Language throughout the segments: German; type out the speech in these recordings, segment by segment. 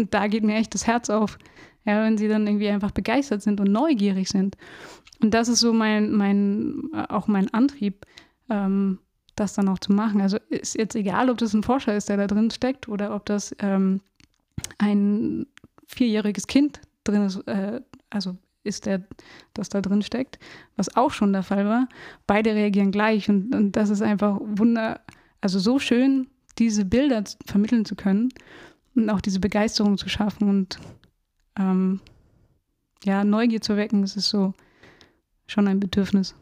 und da geht mir echt das Herz auf, ja, wenn sie dann irgendwie einfach begeistert sind und neugierig sind. Und das ist so mein, mein, äh, auch mein Antrieb, ähm, das dann auch zu machen. Also ist jetzt egal, ob das ein Forscher ist, der da drin steckt, oder ob das ähm, ein vierjähriges Kind drin ist, äh, also ist der, das da drin steckt, was auch schon der Fall war. Beide reagieren gleich und, und das ist einfach wunder, also so schön, diese Bilder vermitteln zu können und auch diese Begeisterung zu schaffen und ähm, ja, Neugier zu wecken, das ist so schon ein Bedürfnis.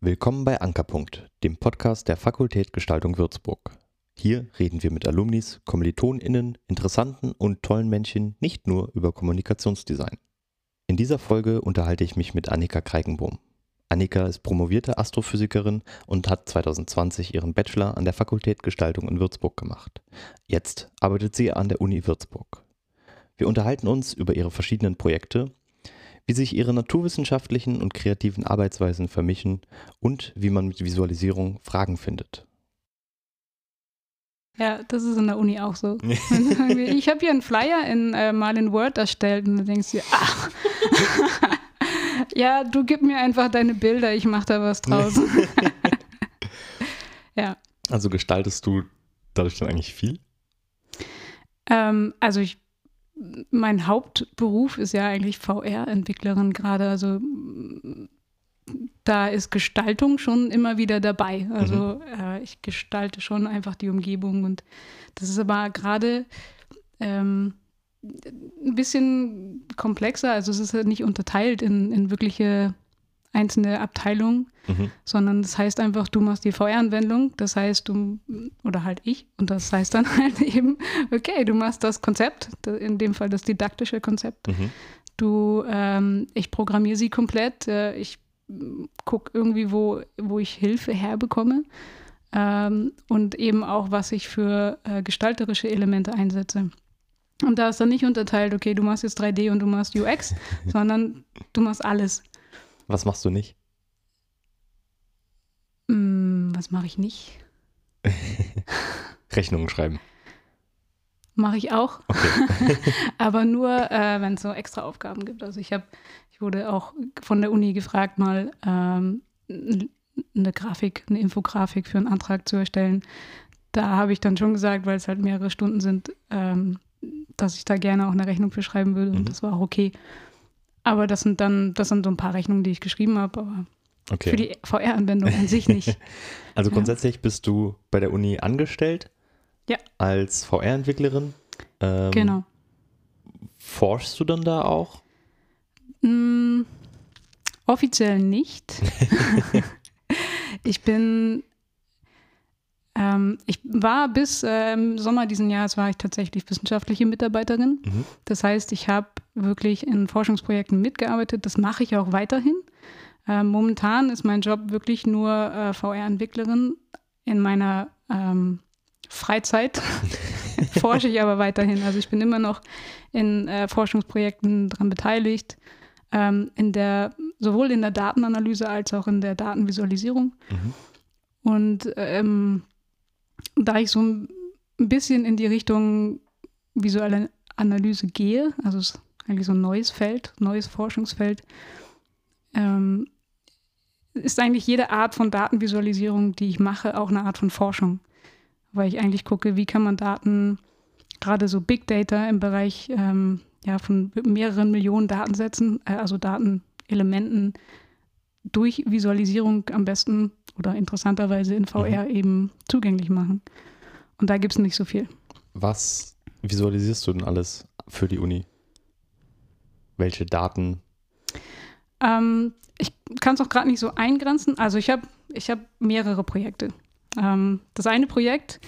Willkommen bei Ankerpunkt, dem Podcast der Fakultät Gestaltung Würzburg. Hier reden wir mit Alumnis, KommilitonInnen, interessanten und tollen Menschen nicht nur über Kommunikationsdesign. In dieser Folge unterhalte ich mich mit Annika Kreikenbohm. Annika ist promovierte Astrophysikerin und hat 2020 ihren Bachelor an der Fakultät Gestaltung in Würzburg gemacht. Jetzt arbeitet sie an der Uni Würzburg. Wir unterhalten uns über ihre verschiedenen Projekte, wie sich ihre naturwissenschaftlichen und kreativen Arbeitsweisen vermischen und wie man mit Visualisierung Fragen findet. Ja, das ist in der Uni auch so. ich habe hier einen Flyer in, äh, mal in Word erstellt und du denkst dir, ach, ja, du gib mir einfach deine Bilder, ich mache da was draus. ja. Also gestaltest du dadurch dann eigentlich viel? Ähm, also ich mein Hauptberuf ist ja eigentlich VR-Entwicklerin gerade. Also da ist Gestaltung schon immer wieder dabei. Also mhm. äh, ich gestalte schon einfach die Umgebung und das ist aber gerade ähm, ein bisschen komplexer. Also es ist ja nicht unterteilt in, in wirkliche einzelne Abteilung, mhm. sondern das heißt einfach, du machst die VR-Anwendung, das heißt du, oder halt ich, und das heißt dann halt eben, okay, du machst das Konzept, in dem Fall das didaktische Konzept. Mhm. Du, ähm, ich programmiere sie komplett, äh, ich gucke irgendwie, wo, wo ich Hilfe herbekomme ähm, und eben auch, was ich für äh, gestalterische Elemente einsetze. Und da ist dann nicht unterteilt, okay, du machst jetzt 3D und du machst UX, sondern du machst alles. Was machst du nicht? Mm, was mache ich nicht? Rechnungen schreiben. Mache ich auch. Okay. Aber nur, äh, wenn es so extra Aufgaben gibt. Also ich habe, ich wurde auch von der Uni gefragt, mal ähm, eine Grafik, eine Infografik für einen Antrag zu erstellen. Da habe ich dann schon gesagt, weil es halt mehrere Stunden sind, ähm, dass ich da gerne auch eine Rechnung für schreiben würde. Und mhm. das war auch okay. Aber das sind dann, das sind so ein paar Rechnungen, die ich geschrieben habe, aber okay. für die VR-Anwendung an sich nicht. also grundsätzlich ja. bist du bei der Uni angestellt? Ja. Als VR-Entwicklerin? Ähm, genau. Forschst du dann da auch? Mm, offiziell nicht. ich bin ähm, ich war bis ähm, Sommer diesen Jahres war ich tatsächlich wissenschaftliche Mitarbeiterin. Mhm. Das heißt, ich habe wirklich in Forschungsprojekten mitgearbeitet. Das mache ich auch weiterhin. Ähm, momentan ist mein Job wirklich nur äh, VR-Entwicklerin. In meiner ähm, Freizeit forsche ich aber weiterhin. Also ich bin immer noch in äh, Forschungsprojekten daran beteiligt, ähm, in der, sowohl in der Datenanalyse als auch in der Datenvisualisierung. Mhm. Und ähm, da ich so ein bisschen in die Richtung visuelle Analyse gehe, also es ist eigentlich so ein neues Feld, neues Forschungsfeld, ähm, ist eigentlich jede Art von Datenvisualisierung, die ich mache, auch eine Art von Forschung. Weil ich eigentlich gucke, wie kann man Daten, gerade so Big Data im Bereich ähm, ja, von mehreren Millionen Datensätzen, äh, also Datenelementen, durch Visualisierung am besten oder interessanterweise in VR mhm. eben zugänglich machen. Und da gibt es nicht so viel. Was visualisierst du denn alles für die Uni? Welche Daten? Ähm, ich kann es auch gerade nicht so eingrenzen. Also ich habe ich hab mehrere Projekte. Ähm, das eine Projekt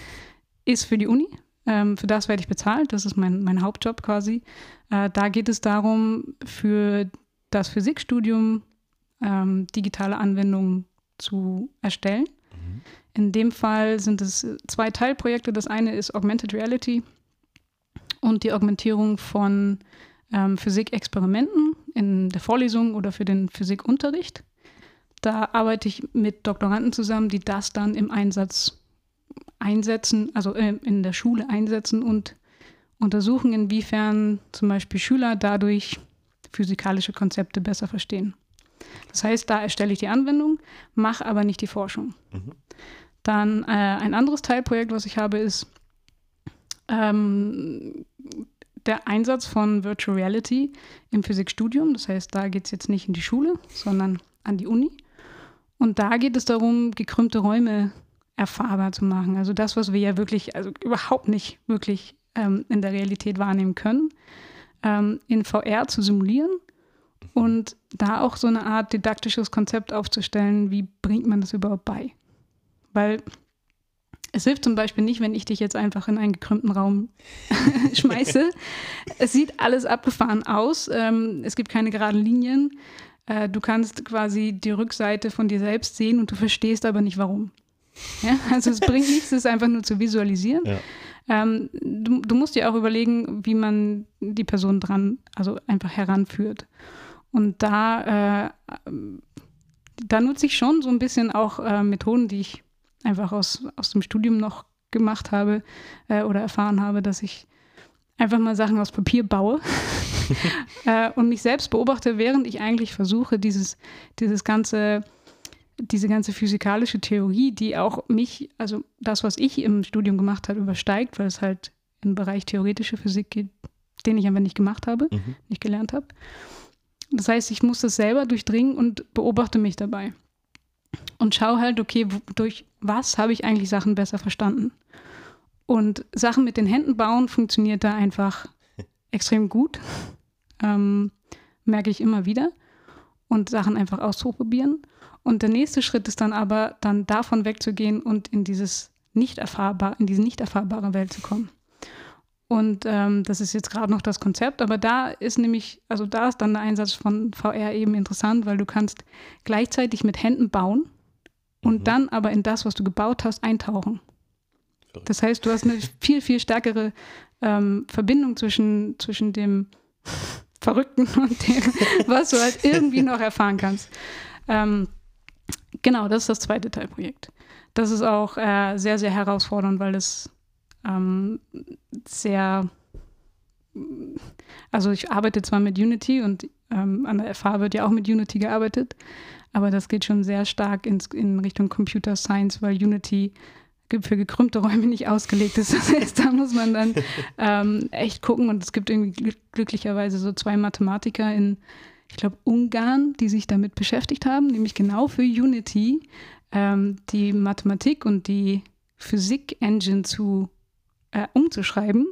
ist für die Uni. Ähm, für das werde ich bezahlt. Das ist mein, mein Hauptjob quasi. Äh, da geht es darum, für das Physikstudium ähm, digitale Anwendungen zu erstellen. Mhm. In dem Fall sind es zwei Teilprojekte. Das eine ist Augmented Reality und die Augmentierung von ähm, Physikexperimenten in der Vorlesung oder für den Physikunterricht. Da arbeite ich mit Doktoranden zusammen, die das dann im Einsatz einsetzen, also äh, in der Schule einsetzen und untersuchen, inwiefern zum Beispiel Schüler dadurch physikalische Konzepte besser verstehen. Das heißt, da erstelle ich die Anwendung, mache aber nicht die Forschung. Mhm. Dann äh, ein anderes Teilprojekt, was ich habe, ist ähm, der Einsatz von Virtual Reality im Physikstudium. Das heißt, da geht es jetzt nicht in die Schule, sondern an die Uni. Und da geht es darum, gekrümmte Räume erfahrbar zu machen. Also das, was wir ja wirklich, also überhaupt nicht wirklich ähm, in der Realität wahrnehmen können, ähm, in VR zu simulieren und da auch so eine Art didaktisches Konzept aufzustellen, wie bringt man das überhaupt bei? Weil es hilft zum Beispiel nicht, wenn ich dich jetzt einfach in einen gekrümmten Raum schmeiße. es sieht alles abgefahren aus. Ähm, es gibt keine geraden Linien. Äh, du kannst quasi die Rückseite von dir selbst sehen und du verstehst aber nicht warum. Ja? Also es bringt nichts, es einfach nur zu visualisieren. Ja. Ähm, du, du, musst dir auch überlegen, wie man die Person dran, also einfach heranführt. Und da, äh, da nutze ich schon so ein bisschen auch äh, Methoden, die ich einfach aus, aus dem Studium noch gemacht habe äh, oder erfahren habe, dass ich einfach mal Sachen aus Papier baue äh, und mich selbst beobachte, während ich eigentlich versuche, dieses, dieses ganze diese ganze physikalische Theorie, die auch mich, also das, was ich im Studium gemacht habe, übersteigt, weil es halt im Bereich theoretische Physik geht, den ich einfach nicht gemacht habe, mhm. nicht gelernt habe. Das heißt, ich muss das selber durchdringen und beobachte mich dabei. Und schaue halt, okay, durch was habe ich eigentlich Sachen besser verstanden? Und Sachen mit den Händen bauen funktioniert da einfach extrem gut. Ähm, merke ich immer wieder. Und Sachen einfach auszuprobieren. Und der nächste Schritt ist dann aber, dann davon wegzugehen und in dieses nicht erfahrbar, in diese nicht erfahrbare Welt zu kommen. Und ähm, das ist jetzt gerade noch das Konzept, aber da ist nämlich, also da ist dann der Einsatz von VR eben interessant, weil du kannst gleichzeitig mit Händen bauen und mhm. dann aber in das, was du gebaut hast, eintauchen. Das heißt, du hast eine viel, viel stärkere ähm, Verbindung zwischen, zwischen dem Verrückten und dem, was du halt irgendwie noch erfahren kannst. Ähm, Genau, das ist das zweite Teilprojekt. Das ist auch äh, sehr, sehr herausfordernd, weil es ähm, sehr, also ich arbeite zwar mit Unity und ähm, an der FH wird ja auch mit Unity gearbeitet, aber das geht schon sehr stark ins, in Richtung Computer Science, weil Unity für gekrümmte Räume nicht ausgelegt ist. Das heißt, da muss man dann ähm, echt gucken und es gibt irgendwie glücklicherweise so zwei Mathematiker in ich glaube, Ungarn, die sich damit beschäftigt haben, nämlich genau für Unity ähm, die Mathematik und die Physik-Engine zu äh, umzuschreiben,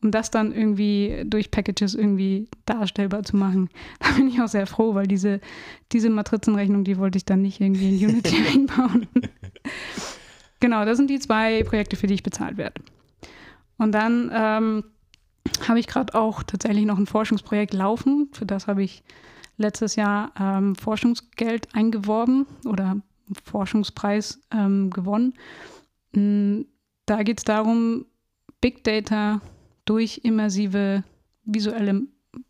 um das dann irgendwie durch Packages irgendwie darstellbar zu machen. Da bin ich auch sehr froh, weil diese, diese Matrizenrechnung, die wollte ich dann nicht irgendwie in Unity einbauen. genau, das sind die zwei Projekte, für die ich bezahlt werde. Und dann ähm, habe ich gerade auch tatsächlich noch ein Forschungsprojekt laufen. Für das habe ich letztes Jahr ähm, Forschungsgeld eingeworben oder Forschungspreis ähm, gewonnen. Mm, da geht es darum, Big Data durch immersive visuelle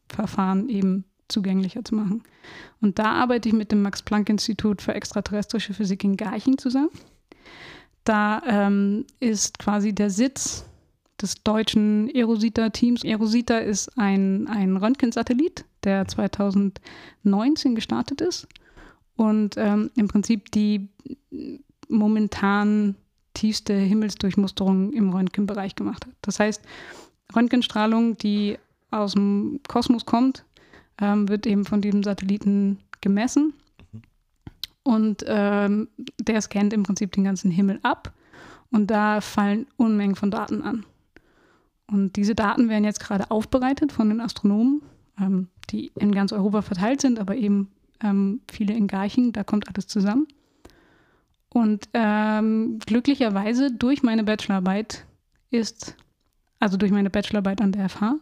Verfahren eben zugänglicher zu machen. Und da arbeite ich mit dem Max-Planck-Institut für extraterrestrische Physik in Garching zusammen. Da ähm, ist quasi der Sitz des deutschen Erosita-Teams. Erosita ist ein, ein Röntgensatellit, der 2019 gestartet ist und ähm, im Prinzip die momentan tiefste Himmelsdurchmusterung im Röntgenbereich gemacht hat. Das heißt, Röntgenstrahlung, die aus dem Kosmos kommt, ähm, wird eben von diesem Satelliten gemessen. Und ähm, der scannt im Prinzip den ganzen Himmel ab. Und da fallen Unmengen von Daten an. Und diese Daten werden jetzt gerade aufbereitet von den Astronomen, ähm, die in ganz Europa verteilt sind, aber eben ähm, viele in Garching, da kommt alles zusammen. Und ähm, glücklicherweise durch meine Bachelorarbeit ist, also durch meine Bachelorarbeit an der FH,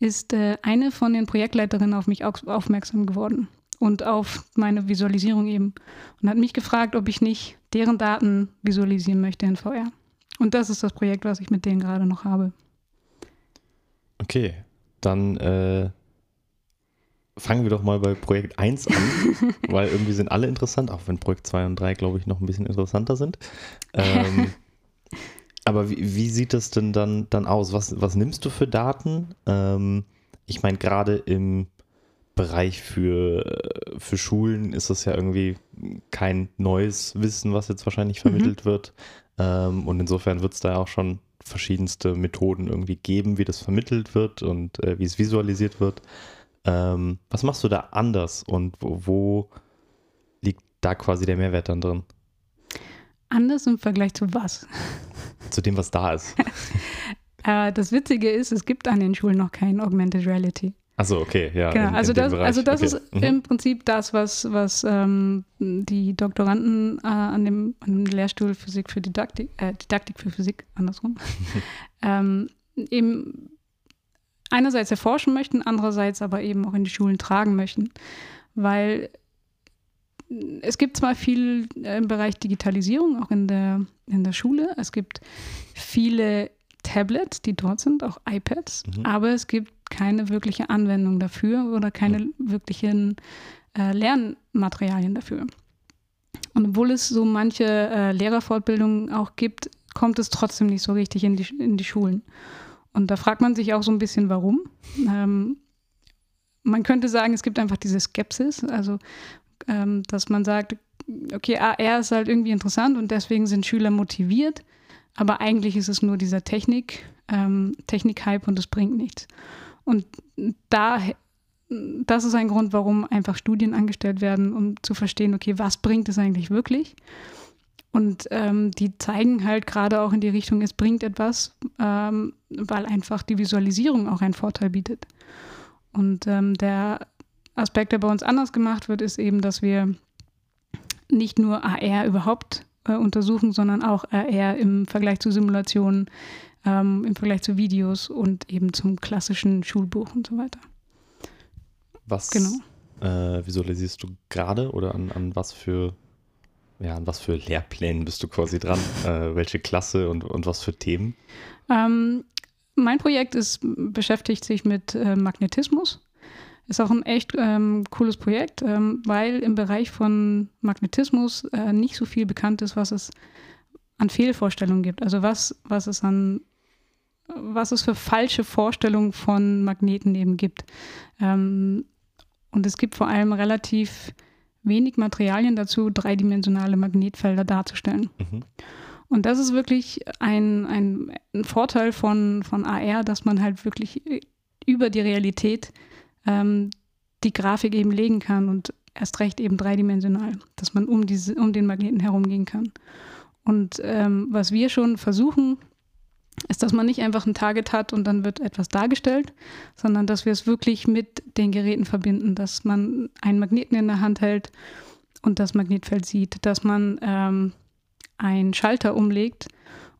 ist äh, eine von den Projektleiterinnen auf mich aufmerksam geworden und auf meine Visualisierung eben und hat mich gefragt, ob ich nicht deren Daten visualisieren möchte in VR. Und das ist das Projekt, was ich mit denen gerade noch habe. Okay, dann äh, fangen wir doch mal bei Projekt 1 an, weil irgendwie sind alle interessant, auch wenn Projekt 2 und 3, glaube ich, noch ein bisschen interessanter sind. Ähm, Aber wie, wie, sieht das denn dann, dann aus? Was, was nimmst du für Daten? Ähm, ich meine, gerade im Bereich für, für Schulen ist das ja irgendwie kein neues Wissen, was jetzt wahrscheinlich mhm. vermittelt mhm. wird. Ähm, und insofern wird es da auch schon verschiedenste Methoden irgendwie geben, wie das vermittelt wird und äh, wie es visualisiert wird. Ähm, was machst du da anders und wo, wo liegt da quasi der Mehrwert dann drin? Anders im Vergleich zu was? Zu dem, was da ist. äh, das Witzige ist, es gibt an den Schulen noch kein Augmented Reality. Achso, okay, ja. Genau, in, also, in das, also das okay. ist mhm. im Prinzip das, was, was ähm, die Doktoranden äh, an, dem, an, dem, Lehrstuhl Physik für Didaktik, äh, Didaktik für Physik, andersrum, ähm, eben einerseits erforschen möchten, andererseits aber eben auch in die Schulen tragen möchten. Weil es gibt zwar viel im Bereich Digitalisierung, auch in der, in der Schule. Es gibt viele Tablets, die dort sind, auch iPads, mhm. aber es gibt keine wirkliche Anwendung dafür oder keine mhm. wirklichen äh, Lernmaterialien dafür. Und obwohl es so manche äh, Lehrerfortbildungen auch gibt, kommt es trotzdem nicht so richtig in die, in die Schulen. Und da fragt man sich auch so ein bisschen, warum. Ähm, man könnte sagen, es gibt einfach diese Skepsis, also ähm, dass man sagt, okay, AR ist halt irgendwie interessant und deswegen sind Schüler motiviert, aber eigentlich ist es nur dieser Technik, ähm, Technik-Hype und es bringt nichts. Und da, das ist ein Grund, warum einfach Studien angestellt werden, um zu verstehen, okay, was bringt es eigentlich wirklich? Und ähm, die zeigen halt gerade auch in die Richtung, es bringt etwas, ähm, weil einfach die Visualisierung auch einen Vorteil bietet. Und ähm, der Aspekt, der bei uns anders gemacht wird, ist eben, dass wir nicht nur AR überhaupt äh, untersuchen, sondern auch AR im Vergleich zu Simulationen, ähm, im Vergleich zu Videos und eben zum klassischen Schulbuch und so weiter. Was genau. äh, visualisierst du gerade oder an, an was für ja, an was für Lehrplänen bist du quasi dran? Äh, welche Klasse und, und was für Themen? Ähm, mein Projekt ist, beschäftigt sich mit äh, Magnetismus. Ist auch ein echt ähm, cooles Projekt, ähm, weil im Bereich von Magnetismus äh, nicht so viel bekannt ist, was es an Fehlvorstellungen gibt. Also was, was es an was es für falsche Vorstellungen von Magneten eben gibt. Ähm, und es gibt vor allem relativ wenig Materialien dazu, dreidimensionale Magnetfelder darzustellen. Mhm. Und das ist wirklich ein, ein, ein, Vorteil von, von AR, dass man halt wirklich über die Realität ähm, die Grafik eben legen kann und erst recht eben dreidimensional, dass man um, diese, um den Magneten herumgehen kann. Und ähm, was wir schon versuchen, ist, dass man nicht einfach ein Target hat und dann wird etwas dargestellt, sondern dass wir es wirklich mit den Geräten verbinden, dass man einen Magneten in der Hand hält und das Magnetfeld sieht, dass man ähm, einen Schalter umlegt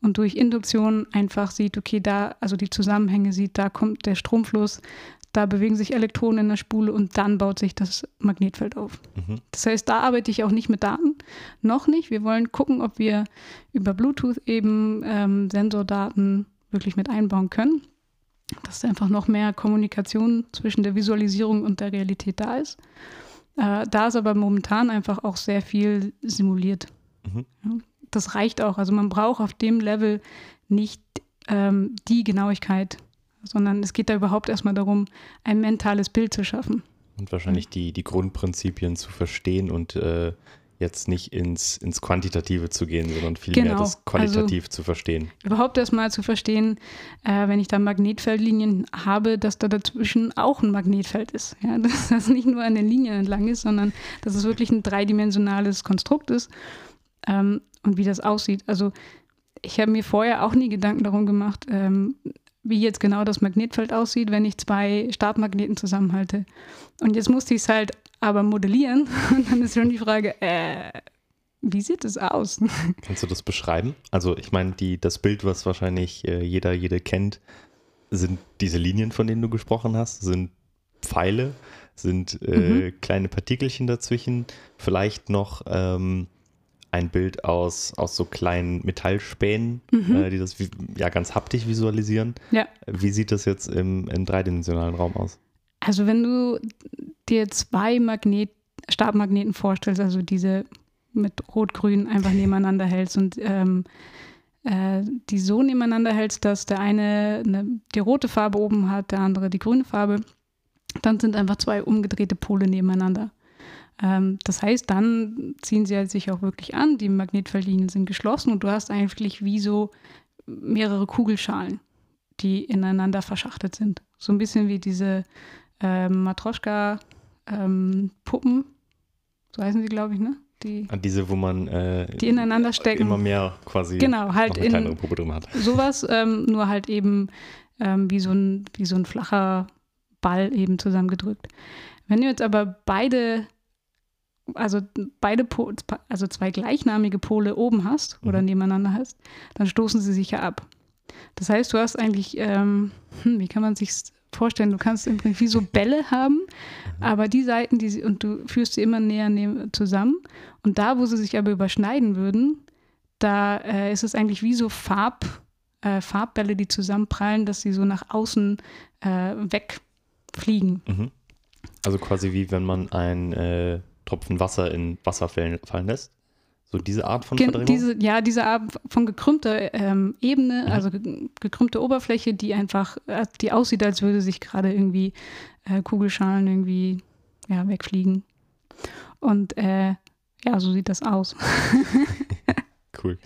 und durch Induktion einfach sieht, okay, da, also die Zusammenhänge sieht, da kommt der Stromfluss, da bewegen sich Elektronen in der Spule und dann baut sich das Magnetfeld auf. Mhm. Das heißt, da arbeite ich auch nicht mit Daten, noch nicht. Wir wollen gucken, ob wir über Bluetooth eben ähm, Sensordaten wirklich mit einbauen können, dass einfach noch mehr Kommunikation zwischen der Visualisierung und der Realität da ist. Äh, da ist aber momentan einfach auch sehr viel simuliert. Mhm. Ja, das reicht auch. Also man braucht auf dem Level nicht ähm, die Genauigkeit, sondern es geht da überhaupt erstmal darum, ein mentales Bild zu schaffen. Und wahrscheinlich die, die Grundprinzipien zu verstehen und äh, jetzt nicht ins, ins Quantitative zu gehen, sondern vielmehr genau. das qualitativ also, zu verstehen. Überhaupt erstmal zu verstehen, äh, wenn ich da Magnetfeldlinien habe, dass da dazwischen auch ein Magnetfeld ist. Ja? Dass das nicht nur an den Linien entlang ist, sondern dass es wirklich ein dreidimensionales Konstrukt ist ähm, und wie das aussieht. Also ich habe mir vorher auch nie Gedanken darum gemacht, ähm, wie jetzt genau das Magnetfeld aussieht, wenn ich zwei Stabmagneten zusammenhalte. Und jetzt musste ich es halt aber modellieren. Und dann ist schon die Frage, äh, wie sieht es aus? Kannst du das beschreiben? Also ich meine, das Bild, was wahrscheinlich äh, jeder, jede kennt, sind diese Linien, von denen du gesprochen hast, sind Pfeile, sind äh, mhm. kleine Partikelchen dazwischen, vielleicht noch ähm, ein Bild aus, aus so kleinen Metallspänen, mhm. äh, die das ja ganz haptisch visualisieren. Ja. Wie sieht das jetzt im, im dreidimensionalen Raum aus? Also wenn du dir zwei Magnet, Stabmagneten vorstellst, also diese mit Rot-Grün einfach nebeneinander hältst und ähm, äh, die so nebeneinander hältst, dass der eine eine, die rote Farbe oben hat, der andere die grüne Farbe, dann sind einfach zwei umgedrehte Pole nebeneinander. Ähm, das heißt, dann ziehen sie halt sich auch wirklich an, die Magnetfeldlinien sind geschlossen und du hast eigentlich wie so mehrere Kugelschalen, die ineinander verschachtet sind. So ein bisschen wie diese ähm, Matroschka-Puppen, ähm, so heißen sie, glaube ich, ne? Die, ah, diese, wo man äh, die ineinander stecken. Immer mehr quasi genau, halt eine kleinere Puppe drin hat. Sowas, ähm, nur halt eben ähm, wie, so ein, wie so ein flacher Ball eben zusammengedrückt. Wenn du jetzt aber beide, also beide, po also zwei gleichnamige Pole oben hast oder mhm. nebeneinander hast, dann stoßen sie sich ja ab. Das heißt, du hast eigentlich, ähm, hm, wie kann man sich vorstellen, du kannst im Prinzip wie so Bälle haben, mhm. aber die Seiten, die sie, und du führst sie immer näher zusammen. Und da, wo sie sich aber überschneiden würden, da äh, ist es eigentlich wie so Farb, äh, Farbbälle, die zusammenprallen, dass sie so nach außen äh, wegfliegen. Mhm. Also quasi wie wenn man einen äh, Tropfen Wasser in Wasser fallen, lässt. So diese Art von Verdrängung? Diese, ja, diese Art von gekrümmter ähm, Ebene, mhm. also ge gekrümmte Oberfläche, die einfach, äh, die aussieht, als würde sich gerade irgendwie äh, Kugelschalen irgendwie ja, wegfliegen. Und äh, ja, so sieht das aus. cool.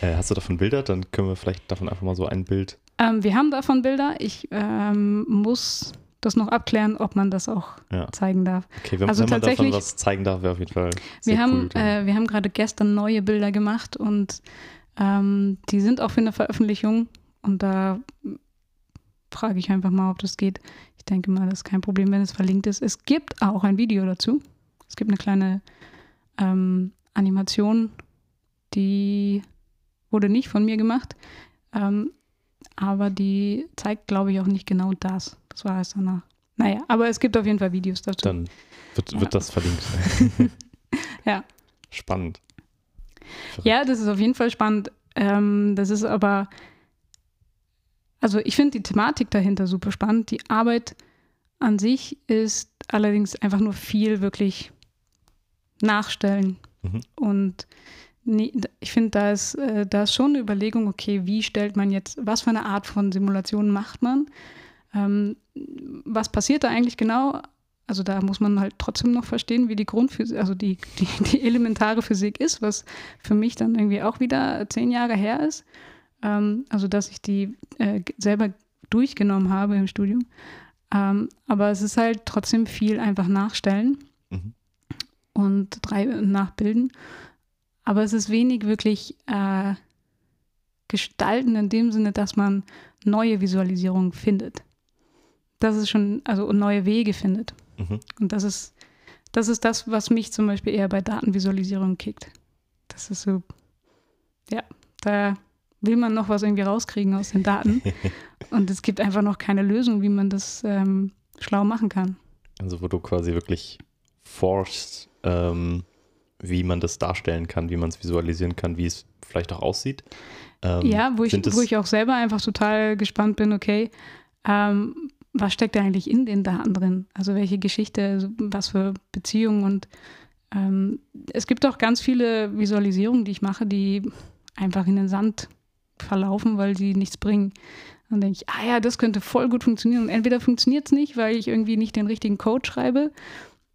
Äh, hast du davon Bilder? Dann können wir vielleicht davon einfach mal so ein Bild. Ähm, wir haben davon Bilder. Ich ähm, muss das noch abklären, ob man das auch ja. zeigen darf. Okay, wenn, also wenn man davon was zeigen darf, wäre auf jeden Fall wir haben, cool, äh, wir haben gerade gestern neue Bilder gemacht und ähm, die sind auch für eine Veröffentlichung und da frage ich einfach mal, ob das geht. Ich denke mal, das ist kein Problem, wenn es verlinkt ist. Es gibt auch ein Video dazu. Es gibt eine kleine ähm, Animation, die wurde nicht von mir gemacht, ähm, aber die zeigt, glaube ich, auch nicht genau das. War es danach. Naja, aber es gibt auf jeden Fall Videos dazu. Dann wird, ja. wird das verlinkt. ja. Spannend. Verrückt. Ja, das ist auf jeden Fall spannend. Ähm, das ist aber, also ich finde die Thematik dahinter super spannend. Die Arbeit an sich ist allerdings einfach nur viel wirklich nachstellen. Mhm. Und ich finde, da ist, äh, da ist schon eine Überlegung, okay, wie stellt man jetzt, was für eine Art von Simulation macht man? Ähm, was passiert da eigentlich genau? Also da muss man halt trotzdem noch verstehen, wie die Grundphysik, also die, die, die elementare Physik ist, was für mich dann irgendwie auch wieder zehn Jahre her ist. Ähm, also dass ich die äh, selber durchgenommen habe im Studium. Ähm, aber es ist halt trotzdem viel einfach nachstellen mhm. und drei nachbilden. Aber es ist wenig wirklich äh, gestalten in dem Sinne, dass man neue Visualisierungen findet das ist schon, also neue Wege findet. Mhm. Und das ist, das ist das, was mich zum Beispiel eher bei Datenvisualisierung kickt. Das ist so, ja, da will man noch was irgendwie rauskriegen aus den Daten. und es gibt einfach noch keine Lösung, wie man das ähm, schlau machen kann. Also wo du quasi wirklich forschst, ähm, wie man das darstellen kann, wie man es visualisieren kann, wie es vielleicht auch aussieht. Ähm, ja, wo ich, wo ich auch selber einfach total gespannt bin, okay, ähm, was steckt eigentlich in den Daten drin? Also welche Geschichte, was für Beziehungen und ähm, es gibt auch ganz viele Visualisierungen, die ich mache, die einfach in den Sand verlaufen, weil sie nichts bringen. Dann denke ich, ah ja, das könnte voll gut funktionieren. Und entweder funktioniert es nicht, weil ich irgendwie nicht den richtigen Code schreibe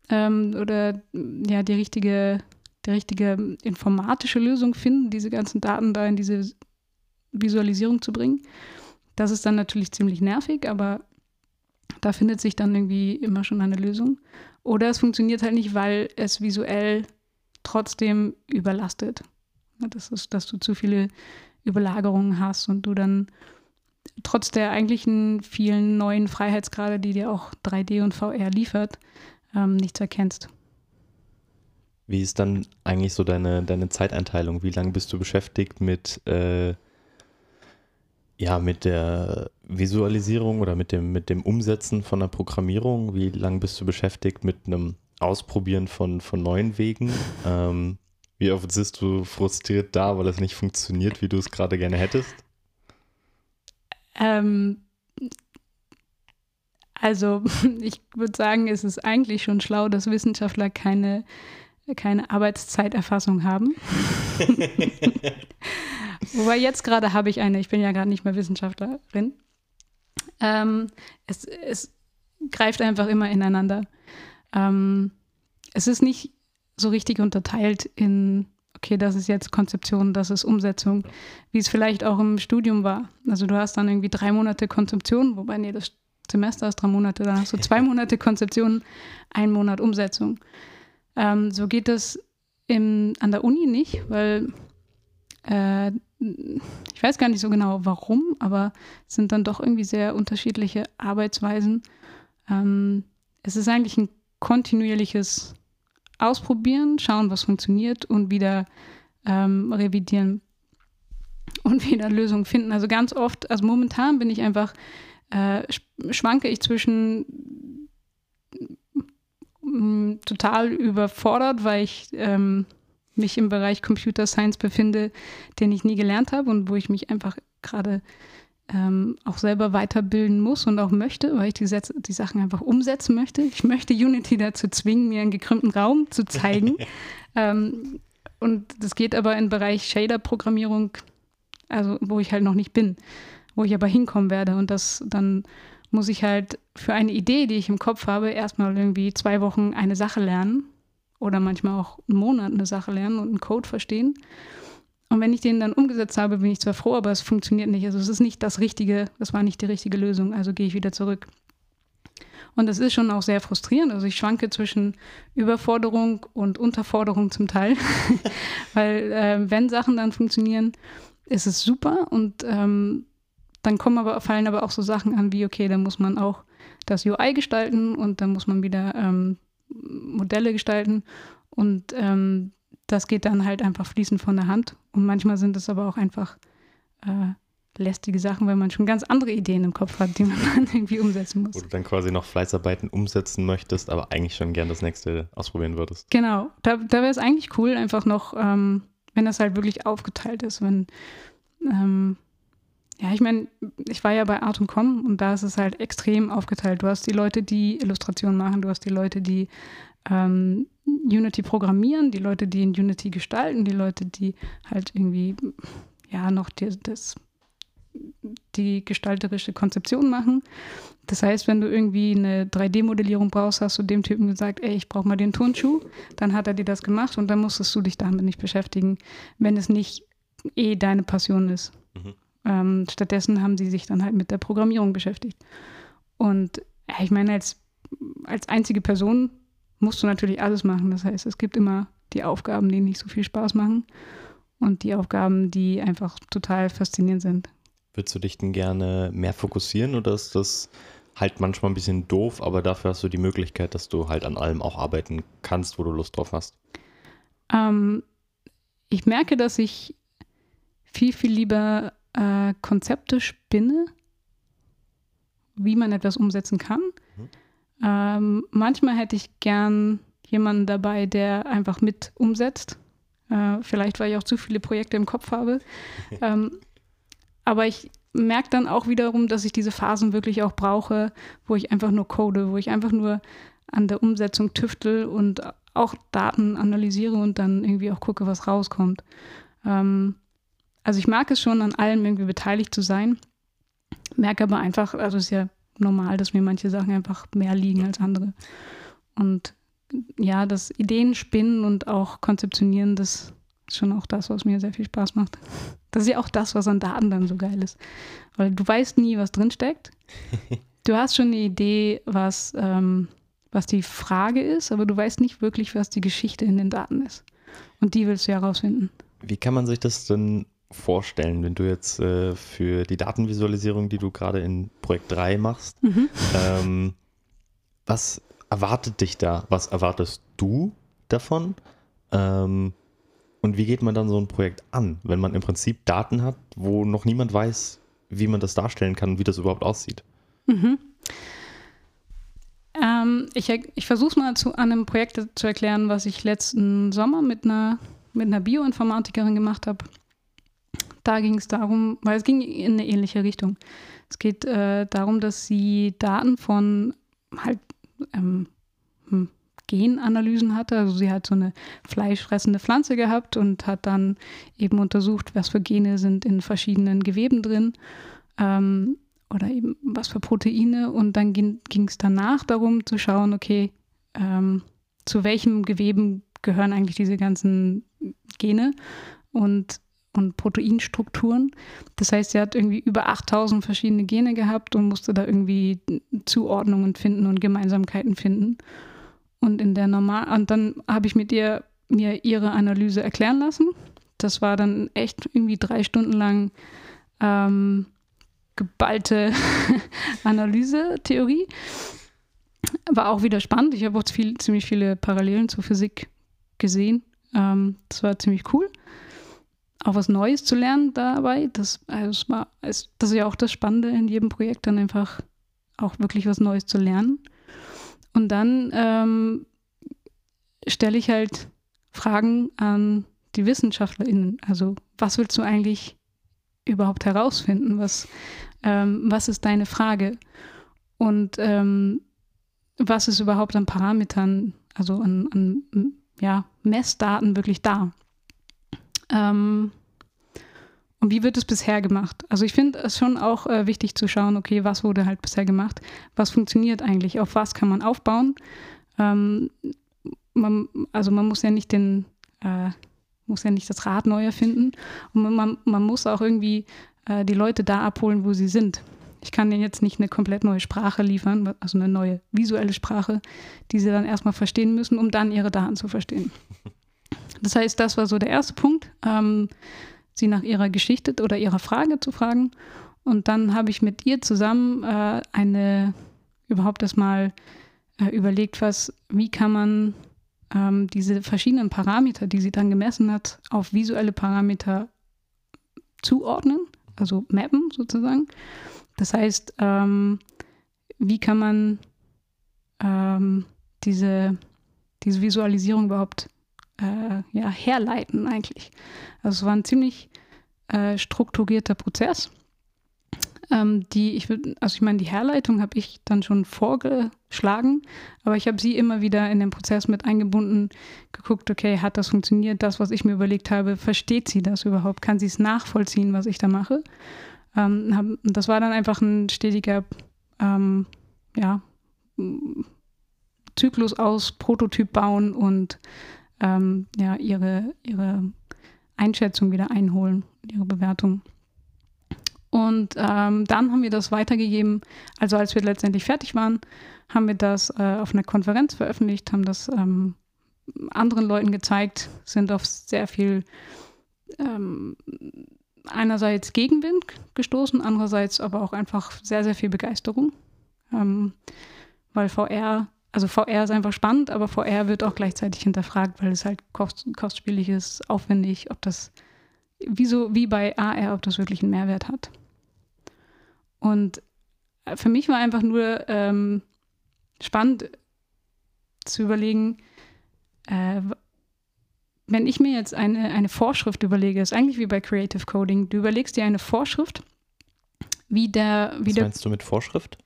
ähm, oder ja, die richtige, die richtige informatische Lösung finden, diese ganzen Daten da in diese Visualisierung zu bringen. Das ist dann natürlich ziemlich nervig, aber da findet sich dann irgendwie immer schon eine Lösung. Oder es funktioniert halt nicht, weil es visuell trotzdem überlastet. Das ist, dass du zu viele Überlagerungen hast und du dann trotz der eigentlichen vielen neuen Freiheitsgrade, die dir auch 3D und VR liefert, ähm, nichts erkennst. Wie ist dann eigentlich so deine, deine Zeiteinteilung? Wie lange bist du beschäftigt mit äh, ja, mit der Visualisierung oder mit dem, mit dem Umsetzen von der Programmierung, wie lange bist du beschäftigt mit einem Ausprobieren von, von neuen Wegen? Ähm, wie oft bist du frustriert da, weil es nicht funktioniert, wie du es gerade gerne hättest? Ähm, also ich würde sagen, es ist eigentlich schon schlau, dass Wissenschaftler keine, keine Arbeitszeiterfassung haben. Wobei jetzt gerade habe ich eine, ich bin ja gerade nicht mehr Wissenschaftlerin. Ähm, es, es greift einfach immer ineinander. Ähm, es ist nicht so richtig unterteilt in, okay, das ist jetzt Konzeption, das ist Umsetzung, wie es vielleicht auch im Studium war. Also du hast dann irgendwie drei Monate Konzeption, wobei nee, das Semester ist drei Monate, dann hast du zwei Monate Konzeption, ein Monat Umsetzung. Ähm, so geht das im, an der Uni nicht, weil äh, ich weiß gar nicht so genau warum, aber es sind dann doch irgendwie sehr unterschiedliche Arbeitsweisen. Ähm, es ist eigentlich ein kontinuierliches Ausprobieren, schauen, was funktioniert und wieder ähm, revidieren und wieder Lösungen finden. Also ganz oft, also momentan bin ich einfach, äh, schwanke ich zwischen total überfordert, weil ich ähm, mich im Bereich Computer Science befinde, den ich nie gelernt habe und wo ich mich einfach gerade ähm, auch selber weiterbilden muss und auch möchte, weil ich die, Sätze, die Sachen einfach umsetzen möchte. Ich möchte Unity dazu zwingen, mir einen gekrümmten Raum zu zeigen. ähm, und das geht aber im Bereich Shader-Programmierung, also wo ich halt noch nicht bin, wo ich aber hinkommen werde. Und das dann muss ich halt für eine Idee, die ich im Kopf habe, erstmal irgendwie zwei Wochen eine Sache lernen oder manchmal auch einen Monat eine Sache lernen und einen Code verstehen. Und wenn ich den dann umgesetzt habe, bin ich zwar froh, aber es funktioniert nicht. Also es ist nicht das Richtige, das war nicht die richtige Lösung, also gehe ich wieder zurück. Und das ist schon auch sehr frustrierend. Also ich schwanke zwischen Überforderung und Unterforderung zum Teil. Weil äh, wenn Sachen dann funktionieren, ist es super. Und ähm, dann kommen aber, fallen aber auch so Sachen an wie, okay, da muss man auch das UI gestalten und dann muss man wieder ähm, Modelle gestalten. Und ähm, das geht dann halt einfach fließend von der Hand. Und manchmal sind es aber auch einfach äh, lästige Sachen, wenn man schon ganz andere Ideen im Kopf hat, die man dann irgendwie umsetzen muss. Wo du dann quasi noch Fleißarbeiten umsetzen möchtest, aber eigentlich schon gern das nächste ausprobieren würdest. Genau, da, da wäre es eigentlich cool, einfach noch, ähm, wenn das halt wirklich aufgeteilt ist, wenn, ähm, ja, ich meine, ich war ja bei Art und Com und da ist es halt extrem aufgeteilt. Du hast die Leute, die Illustrationen machen, du hast die Leute, die ähm, Unity programmieren, die Leute, die in Unity gestalten, die Leute, die halt irgendwie ja noch die, das, die gestalterische Konzeption machen. Das heißt, wenn du irgendwie eine 3D-Modellierung brauchst, hast du dem Typen gesagt, ey, ich brauche mal den Turnschuh. Dann hat er dir das gemacht und dann musstest du dich damit nicht beschäftigen, wenn es nicht eh deine Passion ist. Mhm. Ähm, stattdessen haben sie sich dann halt mit der Programmierung beschäftigt. Und ja, ich meine, als, als einzige Person musst du natürlich alles machen. Das heißt, es gibt immer die Aufgaben, die nicht so viel Spaß machen und die Aufgaben, die einfach total faszinierend sind. Würdest du dich denn gerne mehr fokussieren oder ist das halt manchmal ein bisschen doof, aber dafür hast du die Möglichkeit, dass du halt an allem auch arbeiten kannst, wo du Lust drauf hast? Ähm, ich merke, dass ich viel, viel lieber äh, Konzepte spinne, wie man etwas umsetzen kann. Mhm. Ähm, manchmal hätte ich gern jemanden dabei, der einfach mit umsetzt. Äh, vielleicht, weil ich auch zu viele Projekte im Kopf habe. ähm, aber ich merke dann auch wiederum, dass ich diese Phasen wirklich auch brauche, wo ich einfach nur code, wo ich einfach nur an der Umsetzung tüftel und auch Daten analysiere und dann irgendwie auch gucke, was rauskommt. Ähm, also ich mag es schon, an allem irgendwie beteiligt zu sein, merke aber einfach, also es ist ja normal, dass mir manche Sachen einfach mehr liegen als andere. Und ja, das Ideen spinnen und auch konzeptionieren, das ist schon auch das, was mir sehr viel Spaß macht. Das ist ja auch das, was an Daten dann so geil ist. Weil du weißt nie, was drinsteckt. Du hast schon eine Idee, was, ähm, was die Frage ist, aber du weißt nicht wirklich, was die Geschichte in den Daten ist. Und die willst du ja herausfinden. Wie kann man sich das denn vorstellen, wenn du jetzt äh, für die Datenvisualisierung, die du gerade in Projekt 3 machst, mhm. ähm, was erwartet dich da? Was erwartest du davon? Ähm, und wie geht man dann so ein Projekt an, wenn man im Prinzip Daten hat, wo noch niemand weiß, wie man das darstellen kann und wie das überhaupt aussieht? Mhm. Ähm, ich ich versuche es mal zu, an einem Projekt zu erklären, was ich letzten Sommer mit einer, mit einer Bioinformatikerin gemacht habe da ging es darum, weil es ging in eine ähnliche Richtung. Es geht äh, darum, dass sie Daten von halt ähm, hm, Genanalysen hatte. Also sie hat so eine fleischfressende Pflanze gehabt und hat dann eben untersucht, was für Gene sind in verschiedenen Geweben drin ähm, oder eben was für Proteine. Und dann ging es danach darum zu schauen, okay, ähm, zu welchem Geweben gehören eigentlich diese ganzen Gene und, und Proteinstrukturen. Das heißt, sie hat irgendwie über 8000 verschiedene Gene gehabt und musste da irgendwie Zuordnungen finden und Gemeinsamkeiten finden. Und in der normal und dann habe ich mit ihr mir ihre Analyse erklären lassen. Das war dann echt irgendwie drei Stunden lang ähm, geballte Analyse-Theorie. War auch wieder spannend. Ich habe auch viel, ziemlich viele Parallelen zur Physik gesehen. Ähm, das war ziemlich cool. Auch was Neues zu lernen dabei. Das, also war, das ist ja auch das Spannende in jedem Projekt, dann einfach auch wirklich was Neues zu lernen. Und dann ähm, stelle ich halt Fragen an die WissenschaftlerInnen. Also, was willst du eigentlich überhaupt herausfinden? Was, ähm, was ist deine Frage? Und ähm, was ist überhaupt an Parametern, also an, an ja, Messdaten wirklich da? Ähm, und wie wird es bisher gemacht? Also ich finde es schon auch äh, wichtig zu schauen, okay, was wurde halt bisher gemacht? Was funktioniert eigentlich? Auf was kann man aufbauen? Ähm, man, also man muss ja nicht den, äh, muss ja nicht das Rad neu erfinden. Und man, man muss auch irgendwie äh, die Leute da abholen, wo sie sind. Ich kann denen jetzt nicht eine komplett neue Sprache liefern, also eine neue visuelle Sprache, die sie dann erstmal verstehen müssen, um dann ihre Daten zu verstehen. Das heißt, das war so der erste Punkt, ähm, sie nach ihrer Geschichte oder ihrer Frage zu fragen. Und dann habe ich mit ihr zusammen äh, eine überhaupt erstmal äh, überlegt, was, wie kann man ähm, diese verschiedenen Parameter, die sie dann gemessen hat, auf visuelle Parameter zuordnen, also mappen sozusagen. Das heißt, ähm, wie kann man ähm, diese, diese Visualisierung überhaupt äh, ja, herleiten eigentlich? Also es war ein ziemlich äh, strukturierter Prozess. Ähm, die ich würde, also ich meine, die Herleitung habe ich dann schon vorgeschlagen, aber ich habe sie immer wieder in den Prozess mit eingebunden, geguckt, okay, hat das funktioniert, das, was ich mir überlegt habe, versteht sie das überhaupt, kann sie es nachvollziehen, was ich da mache? Ähm, hab, das war dann einfach ein stetiger, ähm, ja, Zyklus aus Prototyp bauen und ähm, ja, ihre, ihre Einschätzung wieder einholen, ihre Bewertung. Und ähm, dann haben wir das weitergegeben. Also als wir letztendlich fertig waren, haben wir das äh, auf einer Konferenz veröffentlicht, haben das ähm, anderen Leuten gezeigt, sind auf sehr viel ähm, einerseits Gegenwind gestoßen, andererseits aber auch einfach sehr, sehr viel Begeisterung. Ähm, weil VR, also VR ist einfach spannend, aber VR wird auch gleichzeitig hinterfragt, weil es halt kost, kostspielig ist, aufwendig, ob das, wie, so, wie bei AR, ob das wirklich einen Mehrwert hat. Und für mich war einfach nur ähm, spannend zu überlegen, äh, wenn ich mir jetzt eine, eine Vorschrift überlege, ist eigentlich wie bei Creative Coding, du überlegst dir eine Vorschrift, wie der. Wie Was der, meinst du mit Vorschrift?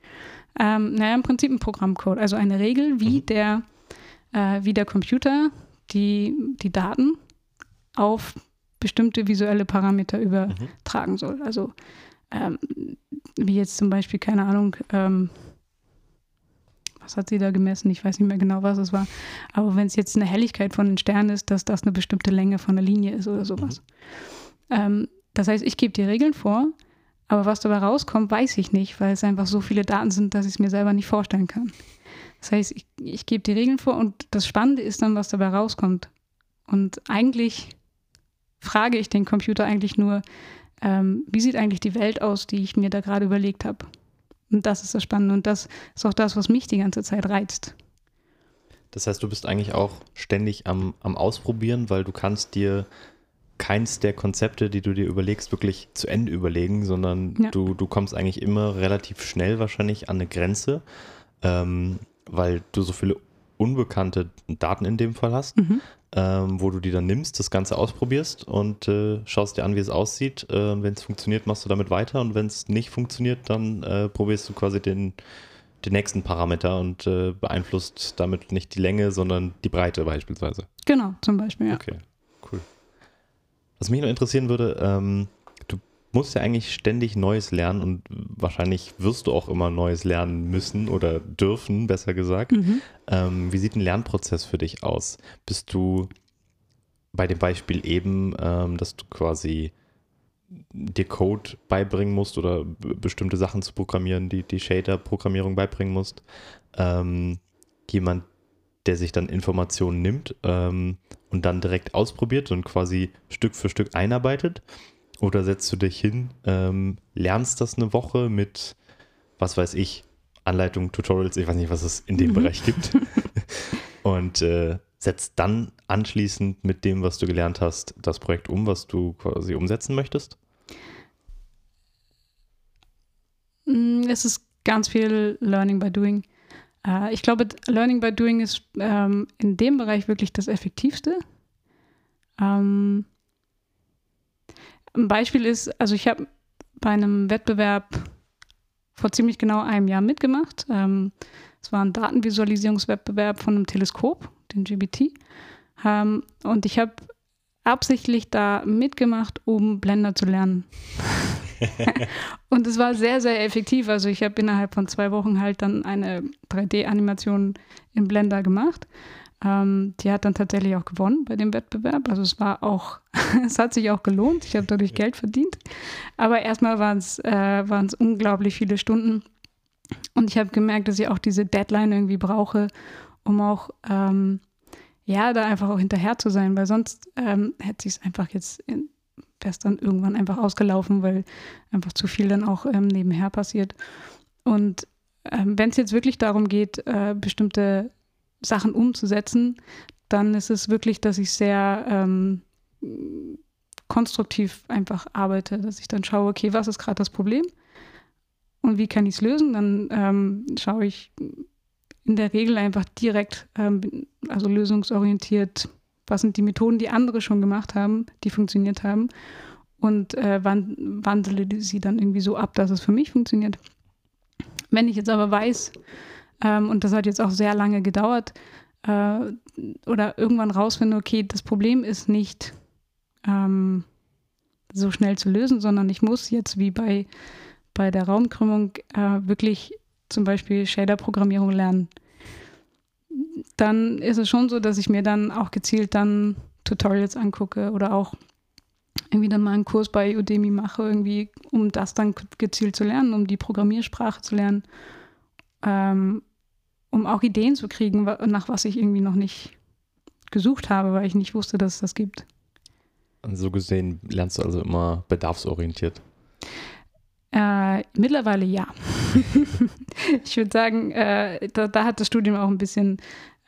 Ähm, naja, im Prinzip ein Programmcode, also eine Regel, wie, mhm. der, äh, wie der Computer die, die Daten auf bestimmte visuelle Parameter übertragen mhm. soll. Also ähm, wie jetzt zum Beispiel, keine Ahnung, ähm, was hat sie da gemessen? Ich weiß nicht mehr genau, was es war. Aber wenn es jetzt eine Helligkeit von einem Stern ist, dass das eine bestimmte Länge von der Linie ist oder sowas. Mhm. Ähm, das heißt, ich gebe die Regeln vor, aber was dabei rauskommt, weiß ich nicht, weil es einfach so viele Daten sind, dass ich es mir selber nicht vorstellen kann. Das heißt, ich, ich gebe die Regeln vor und das Spannende ist dann, was dabei rauskommt. Und eigentlich frage ich den Computer eigentlich nur, ähm, wie sieht eigentlich die Welt aus, die ich mir da gerade überlegt habe. Und das ist das Spannende und das ist auch das, was mich die ganze Zeit reizt. Das heißt, du bist eigentlich auch ständig am, am Ausprobieren, weil du kannst dir keins der Konzepte, die du dir überlegst, wirklich zu Ende überlegen, sondern ja. du, du kommst eigentlich immer relativ schnell wahrscheinlich an eine Grenze, ähm, weil du so viele unbekannte Daten in dem Fall hast, mhm. ähm, wo du die dann nimmst, das Ganze ausprobierst und äh, schaust dir an, wie es aussieht. Äh, wenn es funktioniert, machst du damit weiter und wenn es nicht funktioniert, dann äh, probierst du quasi den, den nächsten Parameter und äh, beeinflusst damit nicht die Länge, sondern die Breite beispielsweise. Genau, zum Beispiel, ja. Okay. Was mich noch interessieren würde, ähm, du musst ja eigentlich ständig Neues lernen und wahrscheinlich wirst du auch immer Neues lernen müssen oder dürfen, besser gesagt. Mhm. Ähm, wie sieht ein Lernprozess für dich aus? Bist du bei dem Beispiel eben, ähm, dass du quasi dir Code beibringen musst oder bestimmte Sachen zu programmieren, die die Shader-Programmierung beibringen musst. Ähm, jemand, der sich dann Informationen nimmt ähm, und dann direkt ausprobiert und quasi Stück für Stück einarbeitet. Oder setzt du dich hin, ähm, lernst das eine Woche mit, was weiß ich, Anleitungen, Tutorials, ich weiß nicht, was es in dem mhm. Bereich gibt. und äh, setzt dann anschließend mit dem, was du gelernt hast, das Projekt um, was du quasi umsetzen möchtest? Mm, es ist ganz viel Learning by Doing. Äh, ich glaube, Learning by Doing ist ähm, in dem Bereich wirklich das Effektivste. Ähm, ein Beispiel ist, also ich habe bei einem Wettbewerb vor ziemlich genau einem Jahr mitgemacht. Ähm, es war ein Datenvisualisierungswettbewerb von einem Teleskop den GBT. Ähm, und ich habe absichtlich da mitgemacht, um Blender zu lernen. und es war sehr, sehr effektiv. Also ich habe innerhalb von zwei Wochen halt dann eine 3D-Animation in Blender gemacht. Ähm, die hat dann tatsächlich auch gewonnen bei dem Wettbewerb. Also es war auch, es hat sich auch gelohnt. Ich habe dadurch Geld verdient. Aber erstmal waren es äh, unglaublich viele Stunden. Und ich habe gemerkt, dass ich auch diese Deadline irgendwie brauche, um auch ähm, ja, da einfach auch hinterher zu sein, weil sonst ähm, hätte sich es einfach jetzt in, wäre dann irgendwann einfach ausgelaufen, weil einfach zu viel dann auch ähm, nebenher passiert. Und ähm, wenn es jetzt wirklich darum geht, äh, bestimmte Sachen umzusetzen, dann ist es wirklich, dass ich sehr ähm, konstruktiv einfach arbeite, dass ich dann schaue, okay, was ist gerade das Problem und wie kann ich es lösen? Dann ähm, schaue ich in der Regel einfach direkt, ähm, also lösungsorientiert, was sind die Methoden, die andere schon gemacht haben, die funktioniert haben und äh, wandle sie dann irgendwie so ab, dass es für mich funktioniert. Wenn ich jetzt aber weiß, ähm, und das hat jetzt auch sehr lange gedauert, äh, oder irgendwann rausfinde, okay, das Problem ist nicht ähm, so schnell zu lösen, sondern ich muss jetzt wie bei, bei der Raumkrümmung äh, wirklich zum Beispiel Shader-Programmierung lernen, dann ist es schon so, dass ich mir dann auch gezielt dann Tutorials angucke oder auch irgendwie dann mal einen Kurs bei Udemy mache, irgendwie, um das dann gezielt zu lernen, um die Programmiersprache zu lernen, ähm, um auch Ideen zu kriegen, nach was ich irgendwie noch nicht gesucht habe, weil ich nicht wusste, dass es das gibt. So gesehen lernst du also immer bedarfsorientiert. Äh, mittlerweile ja. ich würde sagen, äh, da, da, hat das Studium auch ein bisschen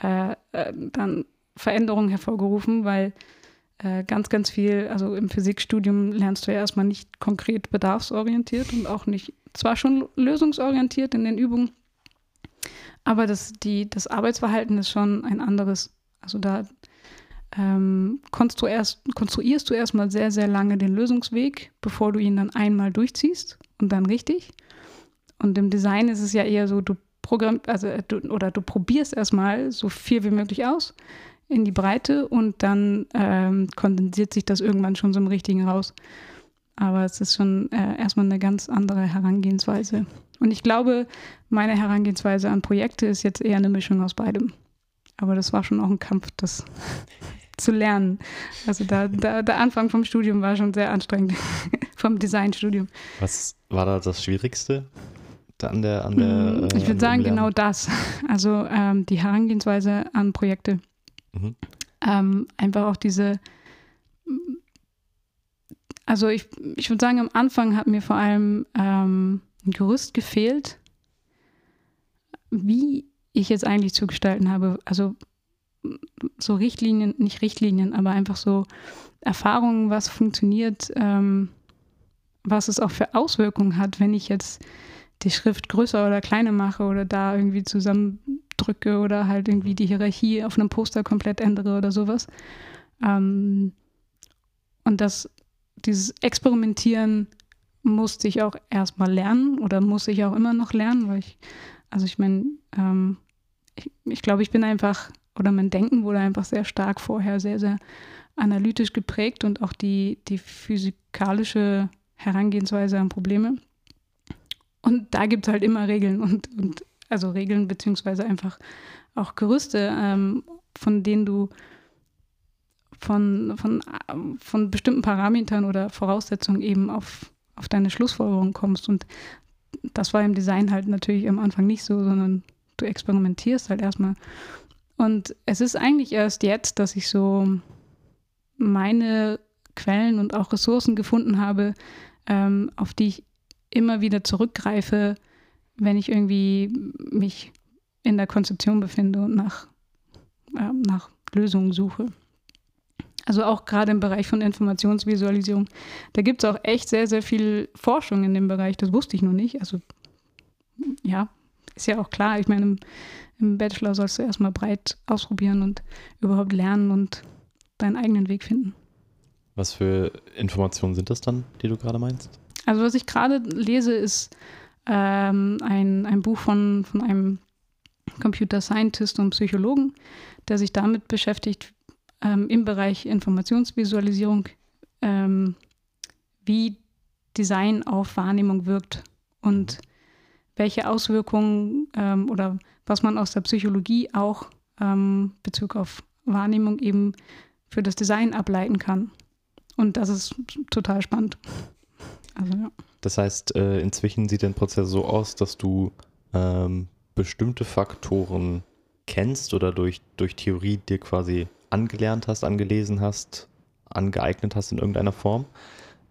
äh, äh dann Veränderungen hervorgerufen, weil äh, ganz, ganz viel, also im Physikstudium lernst du ja erstmal nicht konkret bedarfsorientiert und auch nicht, zwar schon lösungsorientiert in den Übungen, aber das, die, das Arbeitsverhalten ist schon ein anderes. Also da ähm, konstruierst, konstruierst du erstmal sehr, sehr lange den Lösungsweg, bevor du ihn dann einmal durchziehst und dann richtig. Und im Design ist es ja eher so, du programmst, also äh, du, oder du probierst erstmal so viel wie möglich aus in die Breite und dann ähm, kondensiert sich das irgendwann schon so im Richtigen raus. Aber es ist schon äh, erstmal eine ganz andere Herangehensweise. Und ich glaube, meine Herangehensweise an Projekte ist jetzt eher eine Mischung aus beidem. Aber das war schon auch ein Kampf, das zu lernen. Also da, da, der Anfang vom Studium war schon sehr anstrengend, vom Designstudium. Was war da das Schwierigste an der an der mm, Ich würde sagen, genau das. Also ähm, die Herangehensweise an Projekte. Mhm. Ähm, einfach auch diese, also ich, ich würde sagen, am Anfang hat mir vor allem ähm, ein Gerüst gefehlt, wie ich jetzt eigentlich zu gestalten habe. Also so Richtlinien, nicht Richtlinien, aber einfach so Erfahrungen, was funktioniert, ähm, was es auch für Auswirkungen hat, wenn ich jetzt die Schrift größer oder kleiner mache oder da irgendwie zusammendrücke oder halt irgendwie die Hierarchie auf einem Poster komplett ändere oder sowas. Ähm, und das, dieses Experimentieren musste ich auch erstmal lernen oder muss ich auch immer noch lernen, weil ich Also ich meine, ähm, ich, ich glaube, ich bin einfach, oder mein Denken wurde einfach sehr stark vorher sehr, sehr analytisch geprägt und auch die, die physikalische Herangehensweise an Probleme. Und da gibt es halt immer Regeln und, und also Regeln beziehungsweise einfach auch Gerüste, ähm, von denen du von, von, von bestimmten Parametern oder Voraussetzungen eben auf, auf deine Schlussfolgerung kommst. Und das war im Design halt natürlich am Anfang nicht so, sondern du experimentierst halt erstmal. Und es ist eigentlich erst jetzt, dass ich so meine Quellen und auch Ressourcen gefunden habe, ähm, auf die ich immer wieder zurückgreife, wenn ich irgendwie mich in der Konzeption befinde und nach, äh, nach Lösungen suche. Also auch gerade im Bereich von Informationsvisualisierung. Da gibt es auch echt sehr, sehr viel Forschung in dem Bereich. Das wusste ich noch nicht. Also ja, ist ja auch klar. Ich meine, im, im Bachelor sollst du erstmal breit ausprobieren und überhaupt lernen und deinen eigenen Weg finden. Was für Informationen sind das dann, die du gerade meinst? Also was ich gerade lese, ist ähm, ein, ein Buch von, von einem Computer Scientist und Psychologen, der sich damit beschäftigt, ähm, im Bereich Informationsvisualisierung, ähm, wie Design auf Wahrnehmung wirkt und welche Auswirkungen ähm, oder was man aus der Psychologie auch ähm, Bezug auf Wahrnehmung eben für das Design ableiten kann. Und das ist total spannend. Also, ja. Das heißt, äh, inzwischen sieht der Prozess so aus, dass du ähm, bestimmte Faktoren kennst oder durch, durch Theorie dir quasi angelernt hast, angelesen hast, angeeignet hast in irgendeiner Form